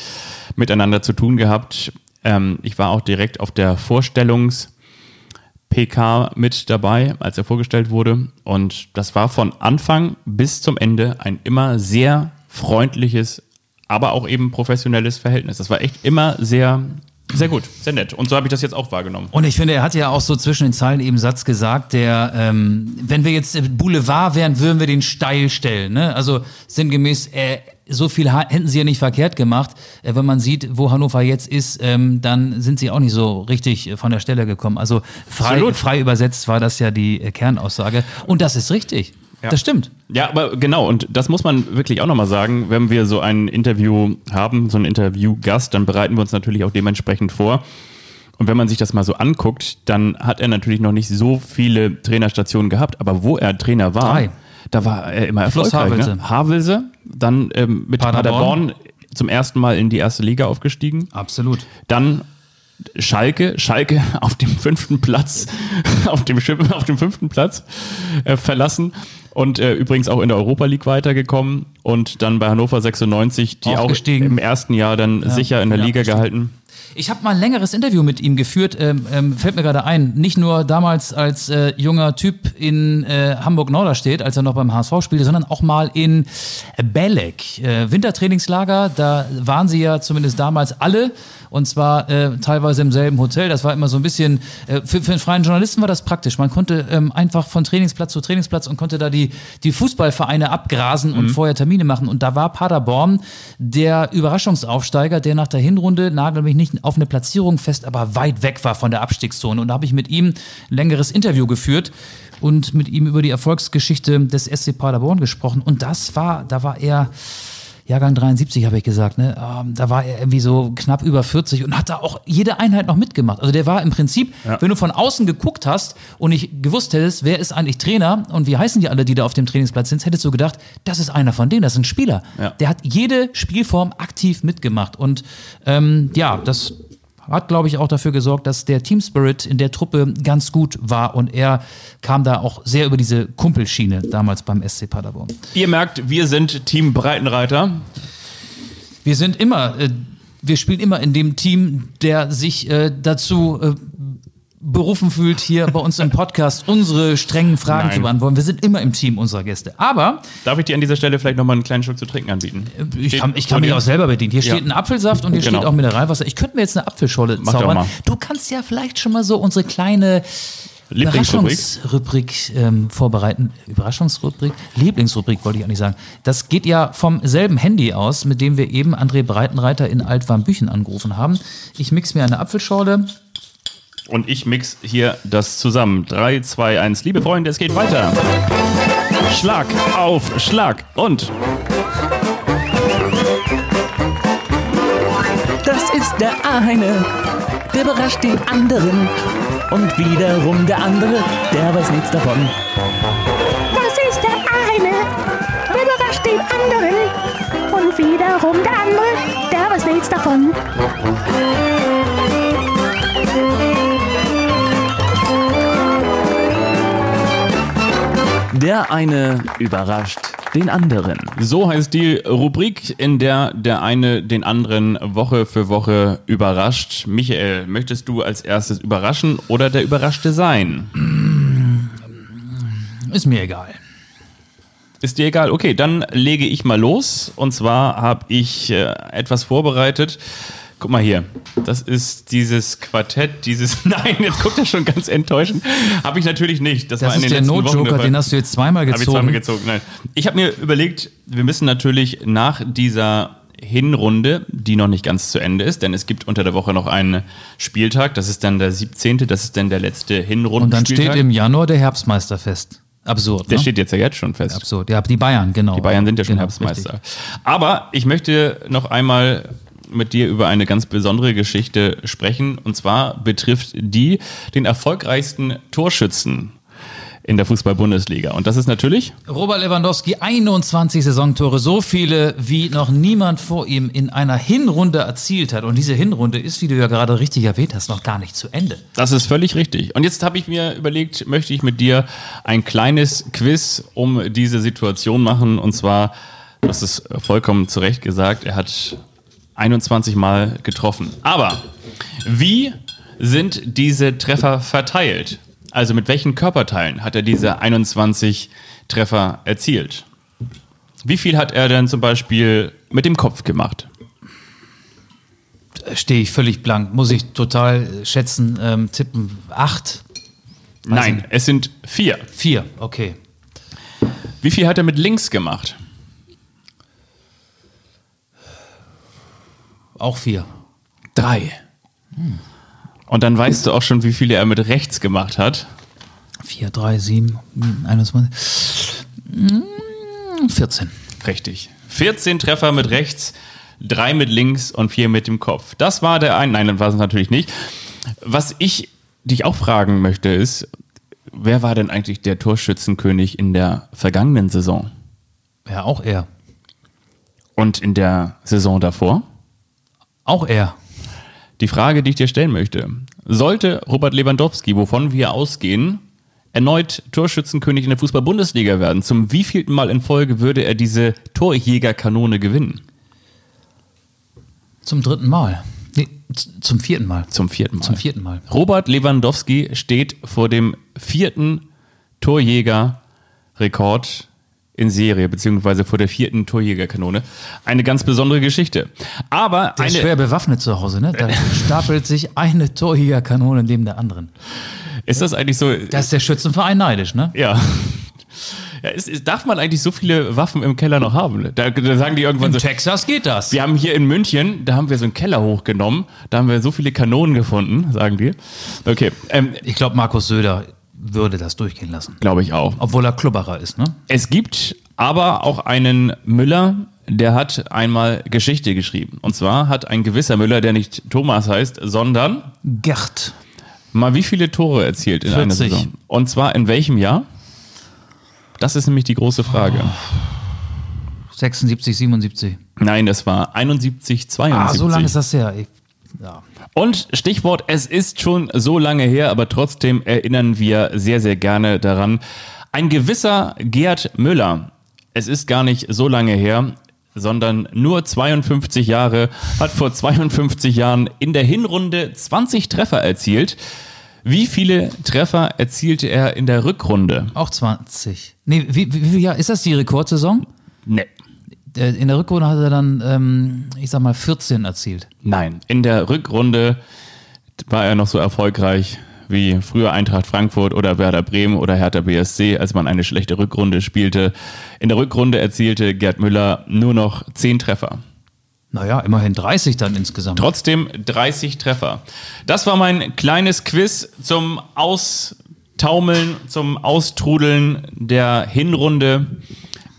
[SPEAKER 2] miteinander zu tun gehabt. Ähm, ich war auch direkt auf der Vorstellungs-PK mit dabei, als er vorgestellt wurde. Und das war von Anfang bis zum Ende ein immer sehr freundliches, aber auch eben professionelles Verhältnis. Das war echt immer sehr, sehr gut, sehr nett. Und so habe ich das jetzt auch wahrgenommen.
[SPEAKER 3] Und ich finde, er hat ja auch so zwischen den Zeilen eben Satz gesagt, der, ähm, wenn wir jetzt Boulevard wären, würden wir den steil stellen. Ne? Also sinngemäß, äh, so viel hätten sie ja nicht verkehrt gemacht. Äh, wenn man sieht, wo Hannover jetzt ist, ähm, dann sind sie auch nicht so richtig äh, von der Stelle gekommen. Also frei,
[SPEAKER 2] Absolut.
[SPEAKER 3] frei übersetzt war das ja die äh, Kernaussage. Und das ist richtig.
[SPEAKER 2] Ja.
[SPEAKER 3] Das stimmt.
[SPEAKER 2] Ja, aber genau, und das muss man wirklich auch nochmal sagen, wenn wir so ein Interview haben, so einen Interviewgast, dann bereiten wir uns natürlich auch dementsprechend vor. Und wenn man sich das mal so anguckt, dann hat er natürlich noch nicht so viele Trainerstationen gehabt, aber wo er Trainer war,
[SPEAKER 3] Drei.
[SPEAKER 2] da war er immer
[SPEAKER 3] Plus
[SPEAKER 2] erfolgreich.
[SPEAKER 3] Havelse.
[SPEAKER 2] Ne? Havelse, dann ähm, mit
[SPEAKER 3] Paderborn.
[SPEAKER 2] Paderborn. zum ersten Mal in die erste Liga aufgestiegen.
[SPEAKER 3] Absolut.
[SPEAKER 2] Dann Schalke, Schalke <laughs> auf dem fünften Platz, <laughs> auf dem, Schiff- auf dem fünften Platz äh, verlassen und äh, übrigens auch in der Europa League weitergekommen und dann bei Hannover 96, die auch im ersten Jahr dann sicher in der Liga
[SPEAKER 3] abgestiegen.
[SPEAKER 2] gehalten.
[SPEAKER 3] Ich habe mal ein längeres Interview mit ihm geführt, ähm, ähm, fällt mir gerade ein. Nicht nur damals als äh, junger Typ in äh, Hamburg-Norderstedt, als er noch beim HSV spielte, sondern auch mal in Belek. Äh, Wintertrainingslager, da waren sie ja zumindest damals alle. Und zwar äh, teilweise im selben Hotel. Das war immer so ein bisschen, äh, für, für einen freien Journalisten war das praktisch. Man konnte ähm, einfach von Trainingsplatz zu Trainingsplatz und konnte da die, die Fußballvereine abgrasen und vorher Termine machen. Und da war Paderborn der Überraschungsaufsteiger, der nach der Hinrunde, nagel mich nicht auf eine Platzierung fest, aber weit weg war von der Abstiegszone. Und da habe ich mit ihm ein längeres Interview geführt und mit ihm über die Erfolgsgeschichte des SC Paderborn gesprochen. Und das war, da war er. Jahrgang 73 habe ich gesagt, ne? Ähm, da war er irgendwie so knapp über 40 und hat da auch jede Einheit noch mitgemacht. Also der war im Prinzip, wenn du von außen geguckt hast und nicht gewusst hättest, wer ist eigentlich Trainer und wie heißen die alle, die da auf dem Trainingsplatz sind, hättest du gedacht, das ist einer von denen, das ist ein Spieler.
[SPEAKER 2] Ja.
[SPEAKER 3] Der hat jede Spielform aktiv mitgemacht und ähm, ja, das hat, glaube ich, auch dafür gesorgt, dass der Team Spirit in der Truppe ganz gut war und er kam da auch sehr über diese Kumpelschiene damals beim SC Paderborn.
[SPEAKER 2] Ihr merkt, wir sind Team Breitenreiter.
[SPEAKER 3] Wir sind immer, äh, wir spielen immer in dem Team, der sich äh, dazu äh, berufen fühlt, hier bei uns im Podcast unsere strengen Fragen
[SPEAKER 2] Nein.
[SPEAKER 3] zu beantworten. Wir sind immer im Team unserer Gäste. Aber
[SPEAKER 2] Darf ich dir an dieser Stelle vielleicht nochmal einen kleinen Schluck zu trinken anbieten?
[SPEAKER 3] ich
[SPEAKER 2] Steht
[SPEAKER 3] kann, ich kann mich auch selber bedienen. Hier
[SPEAKER 2] Ja.
[SPEAKER 3] steht ein Apfelsaft und hier
[SPEAKER 2] Genau.
[SPEAKER 3] steht auch Mineralwasser. Ich könnte mir jetzt eine Apfelscholle
[SPEAKER 2] Mach
[SPEAKER 3] zaubern. Du kannst ja vielleicht schon mal so unsere kleine? Überraschungsrubrik ähm, vorbereiten. Überraschungsrubrik? Lieblingsrubrik wollte ich eigentlich sagen. Das geht ja vom selben Handy aus, mit dem wir eben André Breitenreiter in Altwarmbüchen angerufen haben. Ich mix mir eine Apfelschorle.
[SPEAKER 2] Und ich mix hier das zusammen. 3, 2, 1. Liebe Freunde, es geht weiter. Schlag auf Schlag. Und
[SPEAKER 4] Das ist der eine, der überrascht den anderen. Und wiederum der andere, der weiß nichts davon.
[SPEAKER 5] Das ist der eine, der überrascht den anderen. Und wiederum der andere, der weiß nichts davon.
[SPEAKER 4] Der eine überrascht den anderen.
[SPEAKER 2] so heißt die Rubrik, in der der eine den anderen Woche für Woche überrascht. Michael, möchtest du als erstes überraschen oder der Überraschte sein?
[SPEAKER 3] Ist mir egal.
[SPEAKER 2] Ist dir egal? Okay, dann lege ich mal los. Und zwar habe ich äh, etwas vorbereitet. Guck mal hier. Das ist dieses Quartett, dieses. <laughs> Nein, jetzt guckt er schon ganz enttäuschend. Habe ich natürlich nicht.
[SPEAKER 3] Das
[SPEAKER 2] war in
[SPEAKER 3] ist
[SPEAKER 2] den
[SPEAKER 3] der
[SPEAKER 2] Fall.
[SPEAKER 3] den hast du jetzt zweimal
[SPEAKER 2] Habe ich zweimal
[SPEAKER 3] gezogen.
[SPEAKER 2] gezogen. Nein. Ich habe mir überlegt, wir müssen natürlich nach dieser Hinrunde, die noch nicht ganz zu Ende ist, denn es gibt unter der Woche noch einen Spieltag, das ist dann der 17., das ist dann der letzte Hinrundenspieltag.
[SPEAKER 3] Und dann steht im Januar der Herbstmeister fest. Absurd.
[SPEAKER 2] der
[SPEAKER 3] ne?
[SPEAKER 2] steht jetzt ja jetzt schon fest.
[SPEAKER 3] Absurd. Ja, die Bayern, genau.
[SPEAKER 2] Die Bayern sind ja schon
[SPEAKER 3] genau,
[SPEAKER 2] Herbstmeister.
[SPEAKER 3] richtig.
[SPEAKER 2] Aber ich möchte noch einmal mit dir über eine ganz besondere Geschichte sprechen. Und zwar betrifft die den erfolgreichsten Torschützen in der Fußball-Bundesliga. Und das ist natürlich
[SPEAKER 3] Robert Lewandowski, 21 Saisontore, so viele wie noch niemand vor ihm in einer Hinrunde erzielt hat. Und diese Hinrunde ist, wie du ja gerade richtig erwähnt hast, noch gar nicht zu Ende.
[SPEAKER 2] Das ist völlig richtig. Und jetzt habe ich mir überlegt, möchte ich mit dir ein kleines Quiz um diese Situation machen. Und zwar, du hast es vollkommen zu Recht gesagt, er hat 21 Mal getroffen. Aber wie sind diese Treffer verteilt? Also mit welchen Körperteilen hat er diese 21 Treffer erzielt? Wie viel hat er denn zum Beispiel mit dem Kopf gemacht?
[SPEAKER 3] Stehe ich völlig blank. Muss ich total schätzen, ähm, tippen. Acht?
[SPEAKER 2] Nein, es sind vier.
[SPEAKER 3] Vier, okay.
[SPEAKER 2] Wie viel hat er mit links gemacht?
[SPEAKER 3] Auch vier.
[SPEAKER 2] Drei. Und dann weißt du auch schon, wie viele er mit rechts gemacht hat.
[SPEAKER 3] Vier, drei, sieben, sieben, 21. Mm, 14.
[SPEAKER 2] Richtig. 14 Treffer mit rechts, drei mit links und vier mit dem Kopf. Das war der ein. Nein, das war es natürlich nicht. Was ich dich auch fragen möchte, ist, wer war denn eigentlich der Torschützenkönig in der vergangenen Saison?
[SPEAKER 3] Ja, auch er.
[SPEAKER 2] Und in der Saison davor?
[SPEAKER 3] Auch er.
[SPEAKER 2] Die Frage, die ich dir stellen möchte, sollte Robert Lewandowski, wovon wir ausgehen, erneut Torschützenkönig in der Fußball-Bundesliga werden, zum wievielten Mal in Folge würde er diese Torjägerkanone gewinnen?
[SPEAKER 3] Zum dritten Mal. Nee, zum vierten Mal.
[SPEAKER 2] Zum vierten Mal.
[SPEAKER 3] Zum vierten Mal.
[SPEAKER 2] Robert Lewandowski steht vor dem vierten Torjäger-Rekord in Serie, beziehungsweise vor der vierten Torjägerkanone. Eine ganz besondere Geschichte. Aber
[SPEAKER 3] Der ist
[SPEAKER 2] eine,
[SPEAKER 3] schwer bewaffnet zu Hause, ne? Da <laughs> stapelt sich eine Torjägerkanone neben der anderen.
[SPEAKER 2] ist das eigentlich so?
[SPEAKER 3] Da ist der Schützenverein neidisch, ne?
[SPEAKER 2] Ja. Ja, ist, ist, darf man eigentlich so viele Waffen im Keller noch haben? Da, da sagen die irgendwann
[SPEAKER 3] In
[SPEAKER 2] so,
[SPEAKER 3] Texas geht das.
[SPEAKER 2] wir haben hier in München, da haben wir so einen Keller hochgenommen, da haben wir so viele Kanonen gefunden, sagen die. Okay, ähm,
[SPEAKER 3] Ich glaube, Markus Söder würde das durchgehen lassen.
[SPEAKER 2] glaube ich auch.
[SPEAKER 3] Obwohl er Klubberer ist, ne?
[SPEAKER 2] Es gibt aber auch einen Müller, der hat einmal Geschichte geschrieben. Und zwar hat ein gewisser Müller, der nicht Thomas heißt, sondern
[SPEAKER 3] Gerd.
[SPEAKER 2] mal wie viele Tore erzielt in einer
[SPEAKER 3] 40.
[SPEAKER 2] Saison? Und zwar in welchem Jahr? Das ist nämlich die große Frage.
[SPEAKER 3] 76, 77.
[SPEAKER 2] Nein, das war 71, 72.
[SPEAKER 3] Ah, so lange ist das her. Ich, ja.
[SPEAKER 2] Und Stichwort, es ist schon so lange her, aber trotzdem erinnern wir sehr, sehr gerne daran. Ein gewisser Gerd Müller, es ist gar nicht so lange her, sondern nur 52 Jahre, hat vor 52 Jahren in der Hinrunde 20 Treffer erzielt. Wie viele Treffer erzielte er in der Rückrunde?
[SPEAKER 3] Auch 20. Nee, wie, wie, wie ja, ist das die Rekordsaison?
[SPEAKER 2] Nee.
[SPEAKER 3] Der- In der Rückrunde hat er dann, ähm, ich sag mal, 14 erzielt.
[SPEAKER 2] Nein. In der Rückrunde war er noch so erfolgreich wie früher Eintracht Frankfurt oder Werder Bremen oder Hertha BSC, als man eine schlechte Rückrunde spielte. In der Rückrunde erzielte Gerd Müller nur noch 10 Treffer.
[SPEAKER 3] Naja, immerhin 30 dann insgesamt.
[SPEAKER 2] Trotzdem 30 Treffer. Das war mein kleines Quiz zum Austaumeln, zum Austrudeln der Hinrunde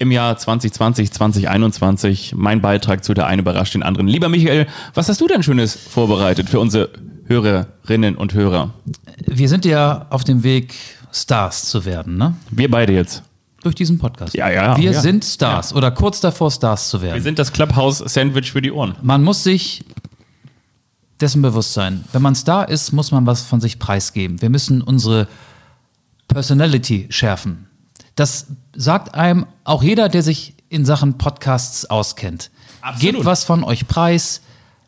[SPEAKER 2] im Jahr 2020, 2021. Mein Beitrag zu der eine überrascht den anderen. Lieber Michael, was hast du denn Schönes vorbereitet für unsere Hörerinnen und Hörer?
[SPEAKER 3] Wir sind ja auf dem Weg, Stars zu werden, ne?
[SPEAKER 2] Wir beide jetzt.
[SPEAKER 3] Durch diesen Podcast.
[SPEAKER 2] Ja, ja,
[SPEAKER 3] Wir
[SPEAKER 2] ja.
[SPEAKER 3] sind Stars oder kurz davor, Stars zu werden.
[SPEAKER 2] Wir sind das Clubhouse-Sandwich für die Ohren.
[SPEAKER 3] Man muss sich dessen bewusst sein. Wenn man Star ist, muss man was von sich preisgeben. Wir müssen unsere Personality schärfen. Das sagt einem auch jeder, der sich in Sachen Podcasts auskennt.
[SPEAKER 2] Absolut.
[SPEAKER 3] Gebt was von euch preis,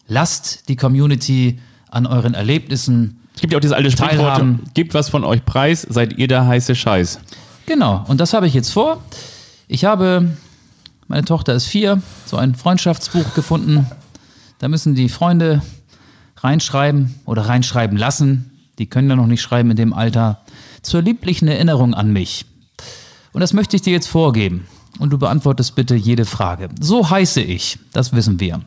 [SPEAKER 3] lasst die Community an euren Erlebnissen.
[SPEAKER 2] Es gibt ja auch dieses alte Sprichwort, gebt was von euch preis, seid ihr der heiße Scheiß.
[SPEAKER 3] Genau, und das habe ich jetzt vor. Ich habe, meine Tochter ist vier, so ein Freundschaftsbuch gefunden. Da müssen die Freunde reinschreiben oder reinschreiben lassen. Die können ja noch nicht schreiben in dem Alter. Zur lieblichen Erinnerung an mich. Und das möchte ich dir jetzt vorgeben. Und du beantwortest bitte jede Frage. So heiße ich, das wissen wir.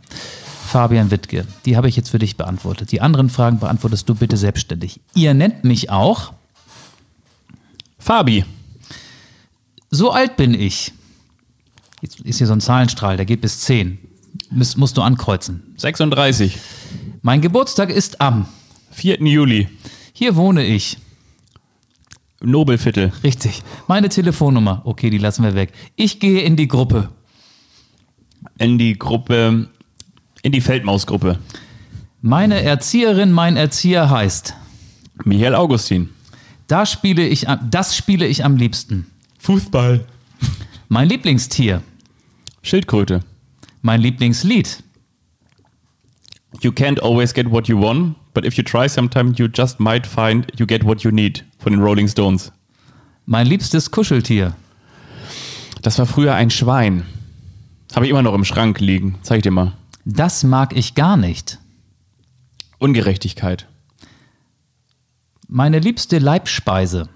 [SPEAKER 3] Fabian Wittke, die habe ich jetzt für dich beantwortet. Die anderen Fragen beantwortest du bitte selbstständig. Ihr nennt mich auch
[SPEAKER 2] Fabi,
[SPEAKER 3] So alt bin ich. Jetzt ist hier so ein Zahlenstrahl, der geht bis 10. Muss, musst du ankreuzen.
[SPEAKER 2] 36,
[SPEAKER 3] Mein Geburtstag ist am.
[SPEAKER 2] 4. Juli,
[SPEAKER 3] Hier wohne ich.
[SPEAKER 2] Nobelviertel.
[SPEAKER 3] Richtig. Meine Telefonnummer. Okay, die lassen wir weg. Ich gehe in die Gruppe.
[SPEAKER 2] in die Gruppe, in die Feldmausgruppe.
[SPEAKER 3] Meine Erzieherin, mein Erzieher heißt.
[SPEAKER 2] Michael Augustin.
[SPEAKER 3] Da spiele ich, am- das spiele ich am liebsten.
[SPEAKER 2] Fußball.
[SPEAKER 3] Mein Lieblingstier.
[SPEAKER 2] Schildkröte.
[SPEAKER 3] Mein Lieblingslied.
[SPEAKER 2] You can't always get what you want, but if you try sometime you just might find you get what you need. Von den Rolling Stones.
[SPEAKER 3] Mein liebstes Kuscheltier.
[SPEAKER 2] Das war früher ein Schwein. Habe ich immer noch im Schrank liegen. Zeig ich dir mal.
[SPEAKER 3] Das mag ich gar nicht.
[SPEAKER 2] Ungerechtigkeit.
[SPEAKER 3] Meine liebste Leibspeise.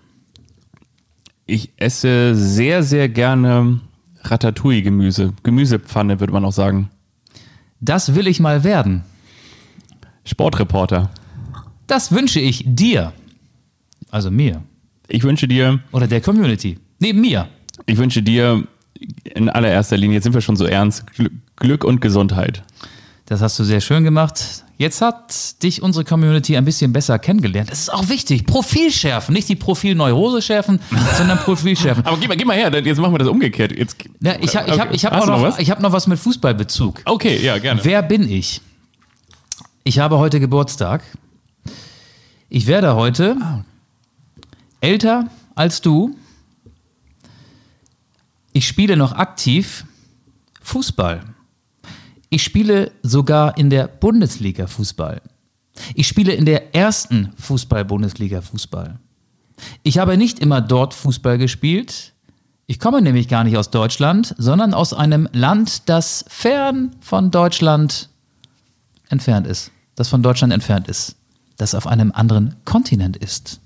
[SPEAKER 2] Ich esse sehr, sehr gerne Ratatouille-Gemüse. Gemüsepfanne, würde man auch sagen.
[SPEAKER 3] Das will ich mal werden.
[SPEAKER 2] Sportreporter.
[SPEAKER 3] Das wünsche ich dir. Also mir.
[SPEAKER 2] Ich wünsche dir,
[SPEAKER 3] Oder der Community. Neben mir.
[SPEAKER 2] ich wünsche dir in allererster Linie, jetzt sind wir schon so ernst, Gl- Glück und Gesundheit.
[SPEAKER 3] Das hast du sehr schön gemacht. Jetzt hat dich unsere Community ein bisschen besser kennengelernt. Das ist auch wichtig. Profil schärfen. Nicht die Profilneurose schärfen, <laughs> sondern Profil schärfen.
[SPEAKER 2] Aber geh mal, geh mal her, jetzt machen wir das umgekehrt. Jetzt,
[SPEAKER 3] Ja, ich habe ich hab, ich hab noch,
[SPEAKER 2] was?
[SPEAKER 3] ich hab noch was mit Fußballbezug.
[SPEAKER 2] Okay, ja, gerne.
[SPEAKER 3] Wer bin ich? Ich habe heute Geburtstag. Ich werde heute älter als du. Ich spiele noch aktiv Fußball. Ich spiele sogar in der Bundesliga Fußball. Ich spiele in der ersten Fußball-Bundesliga Fußball. Ich habe nicht immer dort Fußball gespielt. Ich komme nämlich gar nicht aus Deutschland, sondern aus einem Land, das fern von Deutschland entfernt ist. Das von Deutschland entfernt ist. Das auf einem anderen Kontinent ist.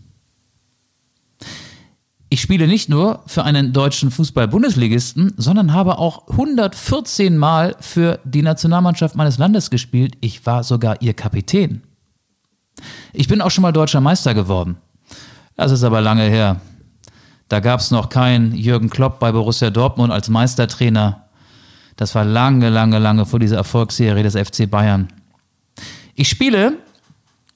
[SPEAKER 3] Ich spiele nicht nur für einen deutschen Fußball-Bundesligisten, sondern habe auch 114 Mal für die Nationalmannschaft meines Landes gespielt. Ich war sogar ihr Kapitän. Ich bin auch schon mal deutscher Meister geworden. Das ist aber lange her. Da gab es noch keinen Jürgen Klopp bei Borussia Dortmund als Meistertrainer. Das war lange, lange, lange vor dieser Erfolgsserie des FC Bayern. Ich spiele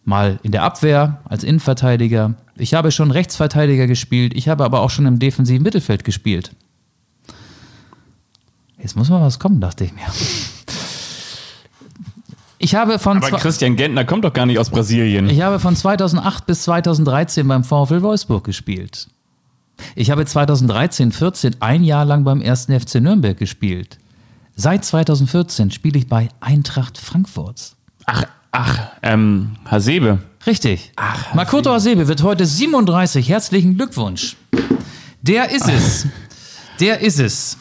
[SPEAKER 3] mal in der Abwehr als Innenverteidiger. Ich habe schon Rechtsverteidiger gespielt. Ich habe aber auch schon im defensiven Mittelfeld gespielt. Jetzt muss mal was kommen, dachte ich mir. Ich habe von,
[SPEAKER 2] Aber Christian Gentner kommt doch gar nicht aus Brasilien.
[SPEAKER 3] ich habe von 2008 bis 2013 beim VfL Wolfsburg gespielt. Ich habe 2013, 14 ein Jahr lang beim 1. FC Nürnberg gespielt. Seit 2014 spiele ich bei Eintracht Frankfurt.
[SPEAKER 2] Ach, ach, ähm, Hasebe.
[SPEAKER 3] Richtig. Ach, Makoto Hasebe wird heute 37. Herzlichen Glückwunsch. Der ist es. Der ist es.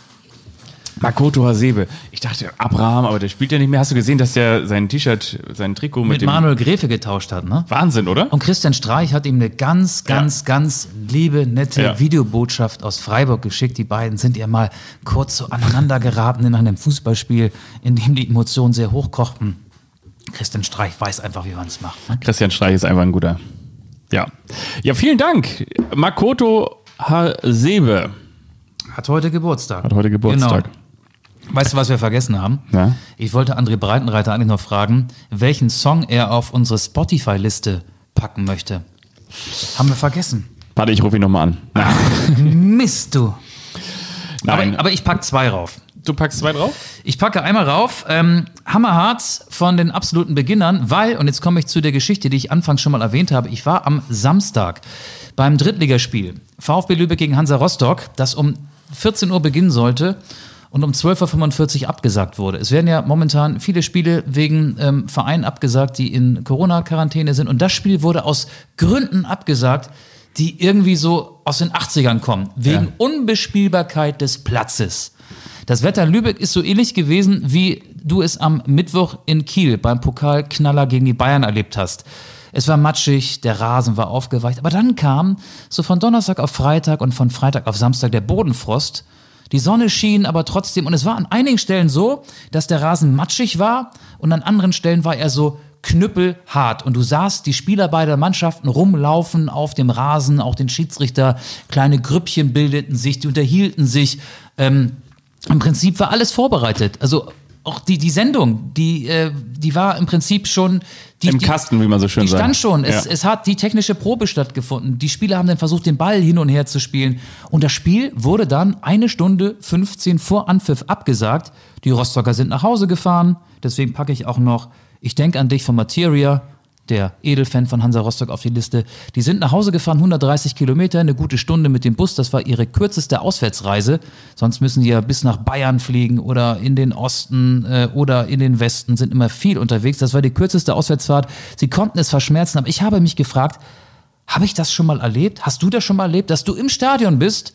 [SPEAKER 2] Makoto Hasebe. Ich dachte, Abraham, aber der spielt ja nicht mehr. Hast du gesehen, dass der sein T-Shirt, sein Trikot mit,
[SPEAKER 3] Mit
[SPEAKER 2] dem.
[SPEAKER 3] Manuel Gräfe getauscht hat, ne?
[SPEAKER 2] Wahnsinn, oder?
[SPEAKER 3] Und Christian Streich hat ihm eine ganz, ganz, ganz liebe, nette
[SPEAKER 2] Ja.
[SPEAKER 3] Videobotschaft aus Freiburg geschickt. Die beiden sind ja mal kurz so aneinander geraten in einem Fußballspiel, in dem die Emotionen sehr hochkochten. Christian Streich weiß einfach, wie man es macht. Ne?
[SPEAKER 2] Christian Streich ist einfach ein guter. Ja. Ja, vielen Dank. Makoto Hasebe
[SPEAKER 3] Hat heute Geburtstag.
[SPEAKER 2] hat heute Geburtstag.
[SPEAKER 3] Genau. Weißt du, was wir vergessen haben?
[SPEAKER 2] Ja.
[SPEAKER 3] Ich wollte André Breitenreiter eigentlich noch fragen, welchen Song er auf unsere Spotify-Liste packen möchte. Haben wir vergessen.
[SPEAKER 2] Warte, ich rufe ihn nochmal an.
[SPEAKER 3] Mist, du.
[SPEAKER 2] Nein.
[SPEAKER 3] Aber, aber ich pack zwei rauf.
[SPEAKER 2] Du packst zwei drauf?
[SPEAKER 3] Ich packe einmal rauf, ähm, Hammerhart von den absoluten Beginnern, weil, und jetzt komme ich zu der Geschichte, die ich anfangs schon mal erwähnt habe, ich war am Samstag beim Drittligaspiel VfB Lübeck gegen Hansa Rostock, das um 14 Uhr beginnen sollte und um 12.45 Uhr abgesagt wurde. Es werden ja momentan viele Spiele wegen ähm, Vereinen abgesagt, die in Corona-Quarantäne sind und das Spiel wurde aus Gründen abgesagt, die irgendwie so aus den 80ern kommen, wegen
[SPEAKER 2] Ja.
[SPEAKER 3] Unbespielbarkeit des Platzes. Das Wetter in Lübeck ist so ähnlich gewesen, wie du es am Mittwoch in Kiel beim Pokalknaller gegen die Bayern erlebt hast. Es war matschig, der Rasen war aufgeweicht, aber dann kam so von Donnerstag auf Freitag und von Freitag auf Samstag der Bodenfrost. Die Sonne schien aber trotzdem und es war an einigen Stellen so, dass der Rasen matschig war und an anderen Stellen war er so knüppelhart und du sahst die Spieler beider Mannschaften rumlaufen auf dem Rasen, auch den Schiedsrichter, kleine Grüppchen bildeten sich, die unterhielten sich. Ähm, Im Prinzip war alles vorbereitet. Also auch die, die Sendung, die, äh, die war im Prinzip schon. Die,
[SPEAKER 2] Im
[SPEAKER 3] die,
[SPEAKER 2] Kasten, wie man so schön
[SPEAKER 3] die
[SPEAKER 2] sagt.
[SPEAKER 3] stand schon. Es,
[SPEAKER 2] Ja.
[SPEAKER 3] es hat die technische Probe stattgefunden. Die Spieler haben dann versucht, den Ball hin und her zu spielen. Und das Spiel wurde dann eine Stunde 15 vor Anpfiff abgesagt. Die Rostocker sind nach Hause gefahren. Deswegen packe ich auch noch Ich denke an dich von Materia, der Edelfan von Hansa Rostock auf die Liste. Die sind nach Hause gefahren, 130 Kilometer, eine gute Stunde mit dem Bus. Das war ihre kürzeste Auswärtsreise. Sonst müssen die ja bis nach Bayern fliegen oder in den Osten äh, oder in den Westen, sind immer viel unterwegs. Das war die kürzeste Auswärtsfahrt. Sie konnten es verschmerzen, aber ich habe mich gefragt, habe ich das schon mal erlebt? Hast du das schon mal erlebt, dass du im Stadion bist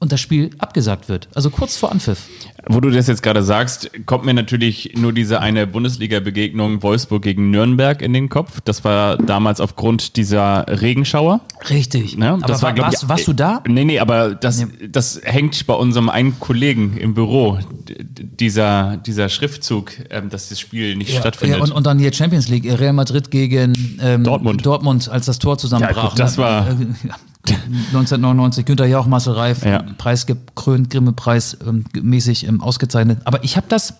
[SPEAKER 3] und das Spiel abgesagt wird? Also kurz vor Anpfiff.
[SPEAKER 2] Wo du das jetzt gerade sagst, kommt mir natürlich nur diese eine Bundesliga-Begegnung Wolfsburg gegen Nürnberg in den Kopf. Das war damals aufgrund dieser Regenschauer.
[SPEAKER 3] Richtig.
[SPEAKER 2] Ne?
[SPEAKER 3] Aber
[SPEAKER 2] das
[SPEAKER 3] war,
[SPEAKER 2] glaub
[SPEAKER 3] warst, warst du da?
[SPEAKER 2] Nee, nee, aber das, das hängt bei unserem einen Kollegen im Büro, dieser, dieser Schriftzug, ähm, dass das Spiel nicht stattfindet.
[SPEAKER 3] Ja, und, und dann hier Champions League, Real Madrid gegen ähm,
[SPEAKER 2] Dortmund.
[SPEAKER 3] Dortmund, als das Tor zusammenbrach.
[SPEAKER 2] Ja, gut, das
[SPEAKER 3] ne?
[SPEAKER 2] war-
[SPEAKER 3] Äh, ja. 1999, Günter Jauch, Marcel Reif,
[SPEAKER 2] Ja.
[SPEAKER 3] preisgekrönt, Grimme-Preis ähm, mäßig ähm, ausgezeichnet. Aber ich habe das,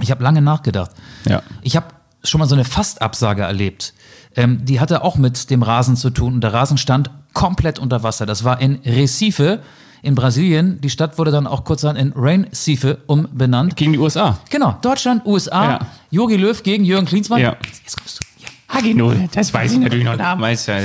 [SPEAKER 3] ich habe lange nachgedacht.
[SPEAKER 2] Ja.
[SPEAKER 3] Ich habe schon mal so eine Fastabsage erlebt. Ähm, die hatte auch mit dem Rasen zu tun und der Rasen stand komplett unter Wasser. Das war in Recife in Brasilien. Die Stadt wurde dann auch kurzerhand in Recife umbenannt.
[SPEAKER 2] gegen die USA.
[SPEAKER 3] Genau, Deutschland, USA,
[SPEAKER 2] Ja.
[SPEAKER 3] Jogi Löw gegen Jürgen Klinsmann.
[SPEAKER 2] Ja.
[SPEAKER 3] Jetzt kommst du.
[SPEAKER 2] Hagino, das weiß ich natürlich noch damals, äh,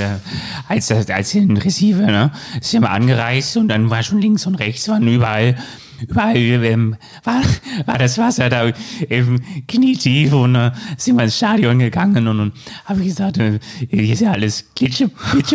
[SPEAKER 2] als, das- als in Recife, ne? Ist ja mal angereist und dann war schon links und rechts waren überall, überall ähm, war, war das Wasser da ähm, knietief und äh, sind wir ins Stadion gegangen und, und habe ich gesagt, äh, hier ist ja alles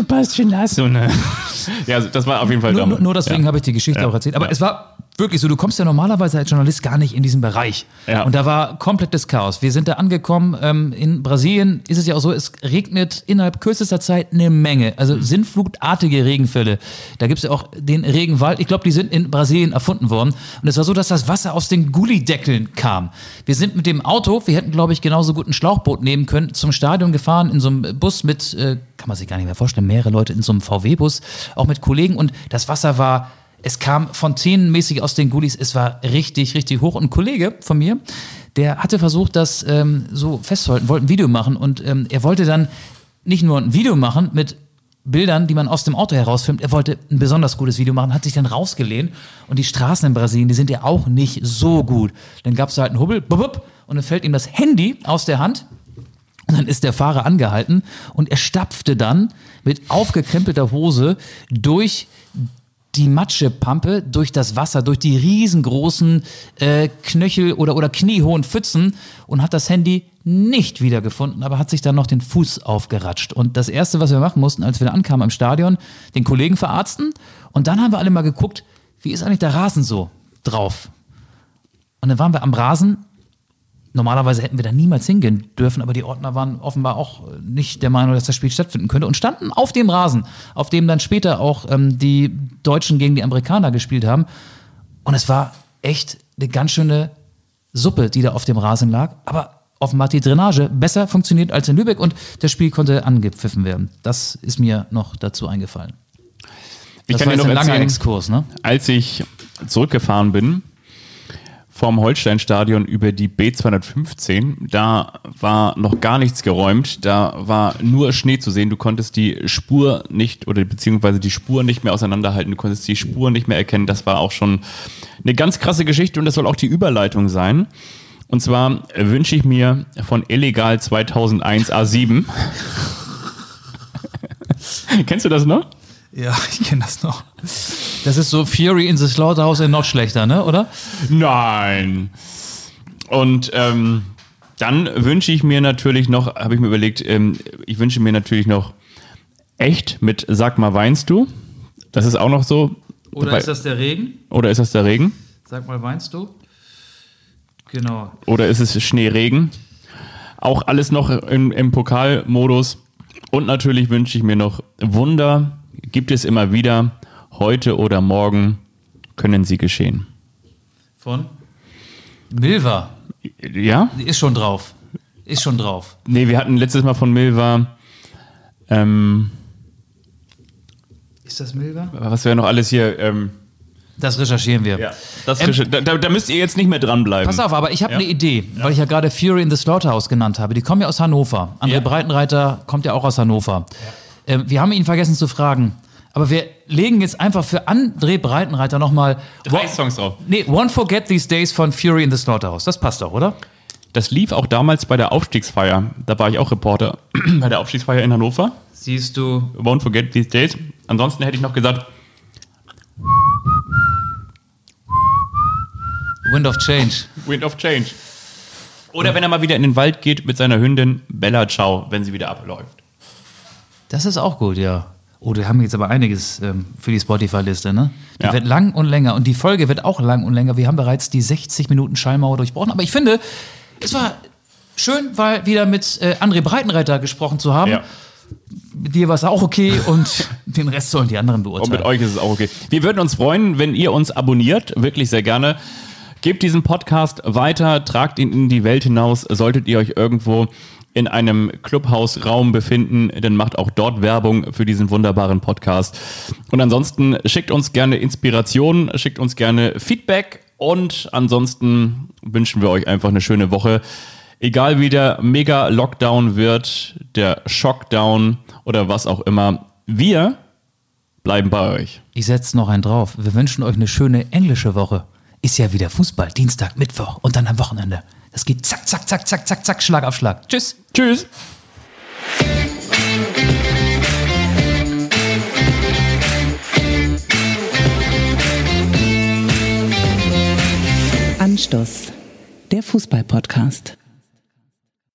[SPEAKER 2] passt schon nass und äh, <laughs> ja, also das war auf jeden Fall
[SPEAKER 3] Nur, nur, nur deswegen
[SPEAKER 2] ja.
[SPEAKER 3] habe ich die Geschichte
[SPEAKER 2] Ja.
[SPEAKER 3] auch erzählt. Aber
[SPEAKER 2] Ja.
[SPEAKER 3] es war wirklich so, du kommst ja normalerweise als Journalist gar nicht in diesen Bereich.
[SPEAKER 2] Ja.
[SPEAKER 3] Und da war komplettes Chaos. Wir sind da angekommen. Ähm, in Brasilien ist es ja auch so, es regnet innerhalb kürzester Zeit eine Menge. Also
[SPEAKER 2] Mhm.
[SPEAKER 3] sinnflutartige Regenfälle. Da gibt es ja auch den Regenwald. Ich glaube, die sind in Brasilien erfunden worden. Und es war so, dass das Wasser aus den Gullideckeln kam. Wir sind mit dem Auto, wir hätten, glaube ich, genauso gut ein Schlauchboot nehmen können, zum Stadion gefahren, in so einem Bus mit, äh, kann man sich gar nicht mehr vorstellen, mehrere Leute in so einem VW-Bus, auch mit Kollegen. Und das Wasser war es kam fontänenmäßig aus den Gullis. Es war richtig, richtig hoch. Und ein Kollege von mir, der hatte versucht, das ähm, so festzuhalten, wollte ein Video machen. Und ähm, er wollte dann nicht nur ein Video machen mit Bildern, die man aus dem Auto herausfilmt. Er wollte ein besonders gutes Video machen, hat sich dann rausgelehnt. Und die Straßen in Brasilien, die sind ja auch nicht so gut. Dann gab es halt einen Hubbel, bup, bup, und dann fällt ihm das Handy aus der Hand. Und dann ist der Fahrer angehalten und er stapfte dann mit aufgekrempelter Hose durch die Matschepampe durch das Wasser, durch die riesengroßen äh, Knöchel- oder, oder kniehohen Pfützen und hat das Handy nicht wiedergefunden, aber hat sich dann noch den Fuß aufgeratscht. Und das Erste, was wir machen mussten, als wir da ankamen im Stadion, den Kollegen verarzten und dann haben wir alle mal geguckt, wie ist eigentlich der Rasen so drauf? Und dann waren wir am Rasen Normalerweise hätten wir da niemals hingehen dürfen, aber die Ordner waren offenbar auch nicht der Meinung, dass das Spiel stattfinden könnte und standen auf dem Rasen, auf dem dann später auch ähm, die Deutschen gegen die Amerikaner gespielt haben. Und es war echt eine ganz schöne Suppe, die da auf dem Rasen lag. Aber offenbar hat die Drainage besser funktioniert als in Lübeck und das Spiel konnte angepfiffen werden. Das ist mir noch dazu eingefallen.
[SPEAKER 2] Ich
[SPEAKER 3] Das
[SPEAKER 2] kann
[SPEAKER 3] war
[SPEAKER 2] dir noch
[SPEAKER 3] ein langer Exkurs, ne?
[SPEAKER 2] als ich zurückgefahren bin vom Holsteinstadion über die B215, da war noch gar nichts geräumt, da war nur Schnee zu sehen, du konntest die Spur nicht oder beziehungsweise die Spur nicht mehr auseinanderhalten, du konntest die Spur nicht mehr erkennen, das war auch schon eine ganz krasse Geschichte und das soll auch die Überleitung sein. Und zwar wünsche ich mir von Illegal 2001 A7. <laughs> Kennst du das noch?
[SPEAKER 3] Ja, <laughs> ich kenne das noch. Das ist so Fury in the Slaughterhouse in noch schlechter, ne? Oder?
[SPEAKER 2] Nein. Und ähm, dann wünsche ich mir natürlich noch, habe ich mir überlegt, ähm, ich wünsche mir natürlich noch echt mit Sag mal, weinst du? Das ist auch noch so.
[SPEAKER 3] Oder ist das der Regen?
[SPEAKER 2] oder ist das der Regen?
[SPEAKER 3] Sag mal, weinst du? Genau.
[SPEAKER 2] Oder ist es Schneeregen? Auch alles noch im, im Pokalmodus. Und natürlich wünsche ich mir noch Wunder. Gibt es immer wieder. Heute oder morgen können sie geschehen.
[SPEAKER 3] Von? Milva.
[SPEAKER 2] Ja?
[SPEAKER 3] Ist schon drauf. Ist schon drauf.
[SPEAKER 2] Nee, wir hatten letztes Mal von Milva. Ähm,
[SPEAKER 3] Ist das Milva?
[SPEAKER 2] was wäre noch alles hier? Ähm,
[SPEAKER 3] Das recherchieren wir.
[SPEAKER 2] ja, das
[SPEAKER 3] Ähm,
[SPEAKER 2] da, da, da müsst ihr jetzt nicht mehr dranbleiben.
[SPEAKER 3] Pass auf, aber ich habe
[SPEAKER 2] Ja.
[SPEAKER 3] eine Idee, weil ich ja gerade Fury in the Slaughterhouse genannt habe. Die kommen ja aus Hannover. André
[SPEAKER 2] Ja.
[SPEAKER 3] Breitenreiter kommt ja auch aus Hannover. Ähm, wir haben ihn vergessen zu fragen. Aber wir legen jetzt einfach für André Breitenreiter nochmal.
[SPEAKER 2] Drei Songs drauf.
[SPEAKER 3] Nee, Won't Forget These Days von Fury in the Slaughterhouse. Das passt doch, oder?
[SPEAKER 2] Das lief auch damals bei der Aufstiegsfeier. Da war ich auch Reporter <clears throat> bei der Aufstiegsfeier in Hannover.
[SPEAKER 3] Siehst du.
[SPEAKER 2] Won't forget these days. Ansonsten hätte ich noch gesagt,
[SPEAKER 3] Wind of Change.
[SPEAKER 2] Wind of Change. Oder wenn er mal wieder in den Wald geht mit seiner Hündin Bella Ciao, wenn sie wieder abläuft.
[SPEAKER 3] Das ist auch gut, ja. Oh, wir haben jetzt aber einiges ähm, für die Spotify-Liste, ne? Die
[SPEAKER 2] Ja.
[SPEAKER 3] wird lang und länger und die Folge wird auch lang und länger. Wir haben bereits die 60 Minuten Schallmauer durchbrochen. Aber ich finde, es war schön, weil wieder mit äh, André Breitenreiter gesprochen zu haben.
[SPEAKER 2] Ja.
[SPEAKER 3] Mit dir war es auch okay und <laughs> den Rest sollen die anderen
[SPEAKER 2] Und
[SPEAKER 3] beurteilen.
[SPEAKER 2] mit euch ist es auch okay. Wir würden uns freuen, wenn ihr uns abonniert, wirklich sehr gerne. Gebt diesen Podcast weiter, tragt ihn in die Welt hinaus. Solltet ihr euch irgendwo in einem Clubhausraum befinden, dann macht auch dort Werbung für diesen wunderbaren Podcast. Und ansonsten schickt uns gerne Inspiration, schickt uns gerne Feedback und ansonsten wünschen wir euch einfach eine schöne Woche. Egal wie der Mega-Lockdown wird, der Shockdown oder was auch immer, wir bleiben bei euch.
[SPEAKER 3] Ich setze noch einen drauf. Wir wünschen euch eine schöne englische Woche. Ist ja wieder Fußball, Dienstag, Mittwoch und dann am Wochenende. Das geht zack, zack, zack, zack, zack, zack, Schlag auf Schlag. Tschüss.
[SPEAKER 2] Tschüss.
[SPEAKER 6] Anstoß, der Fußball-Podcast.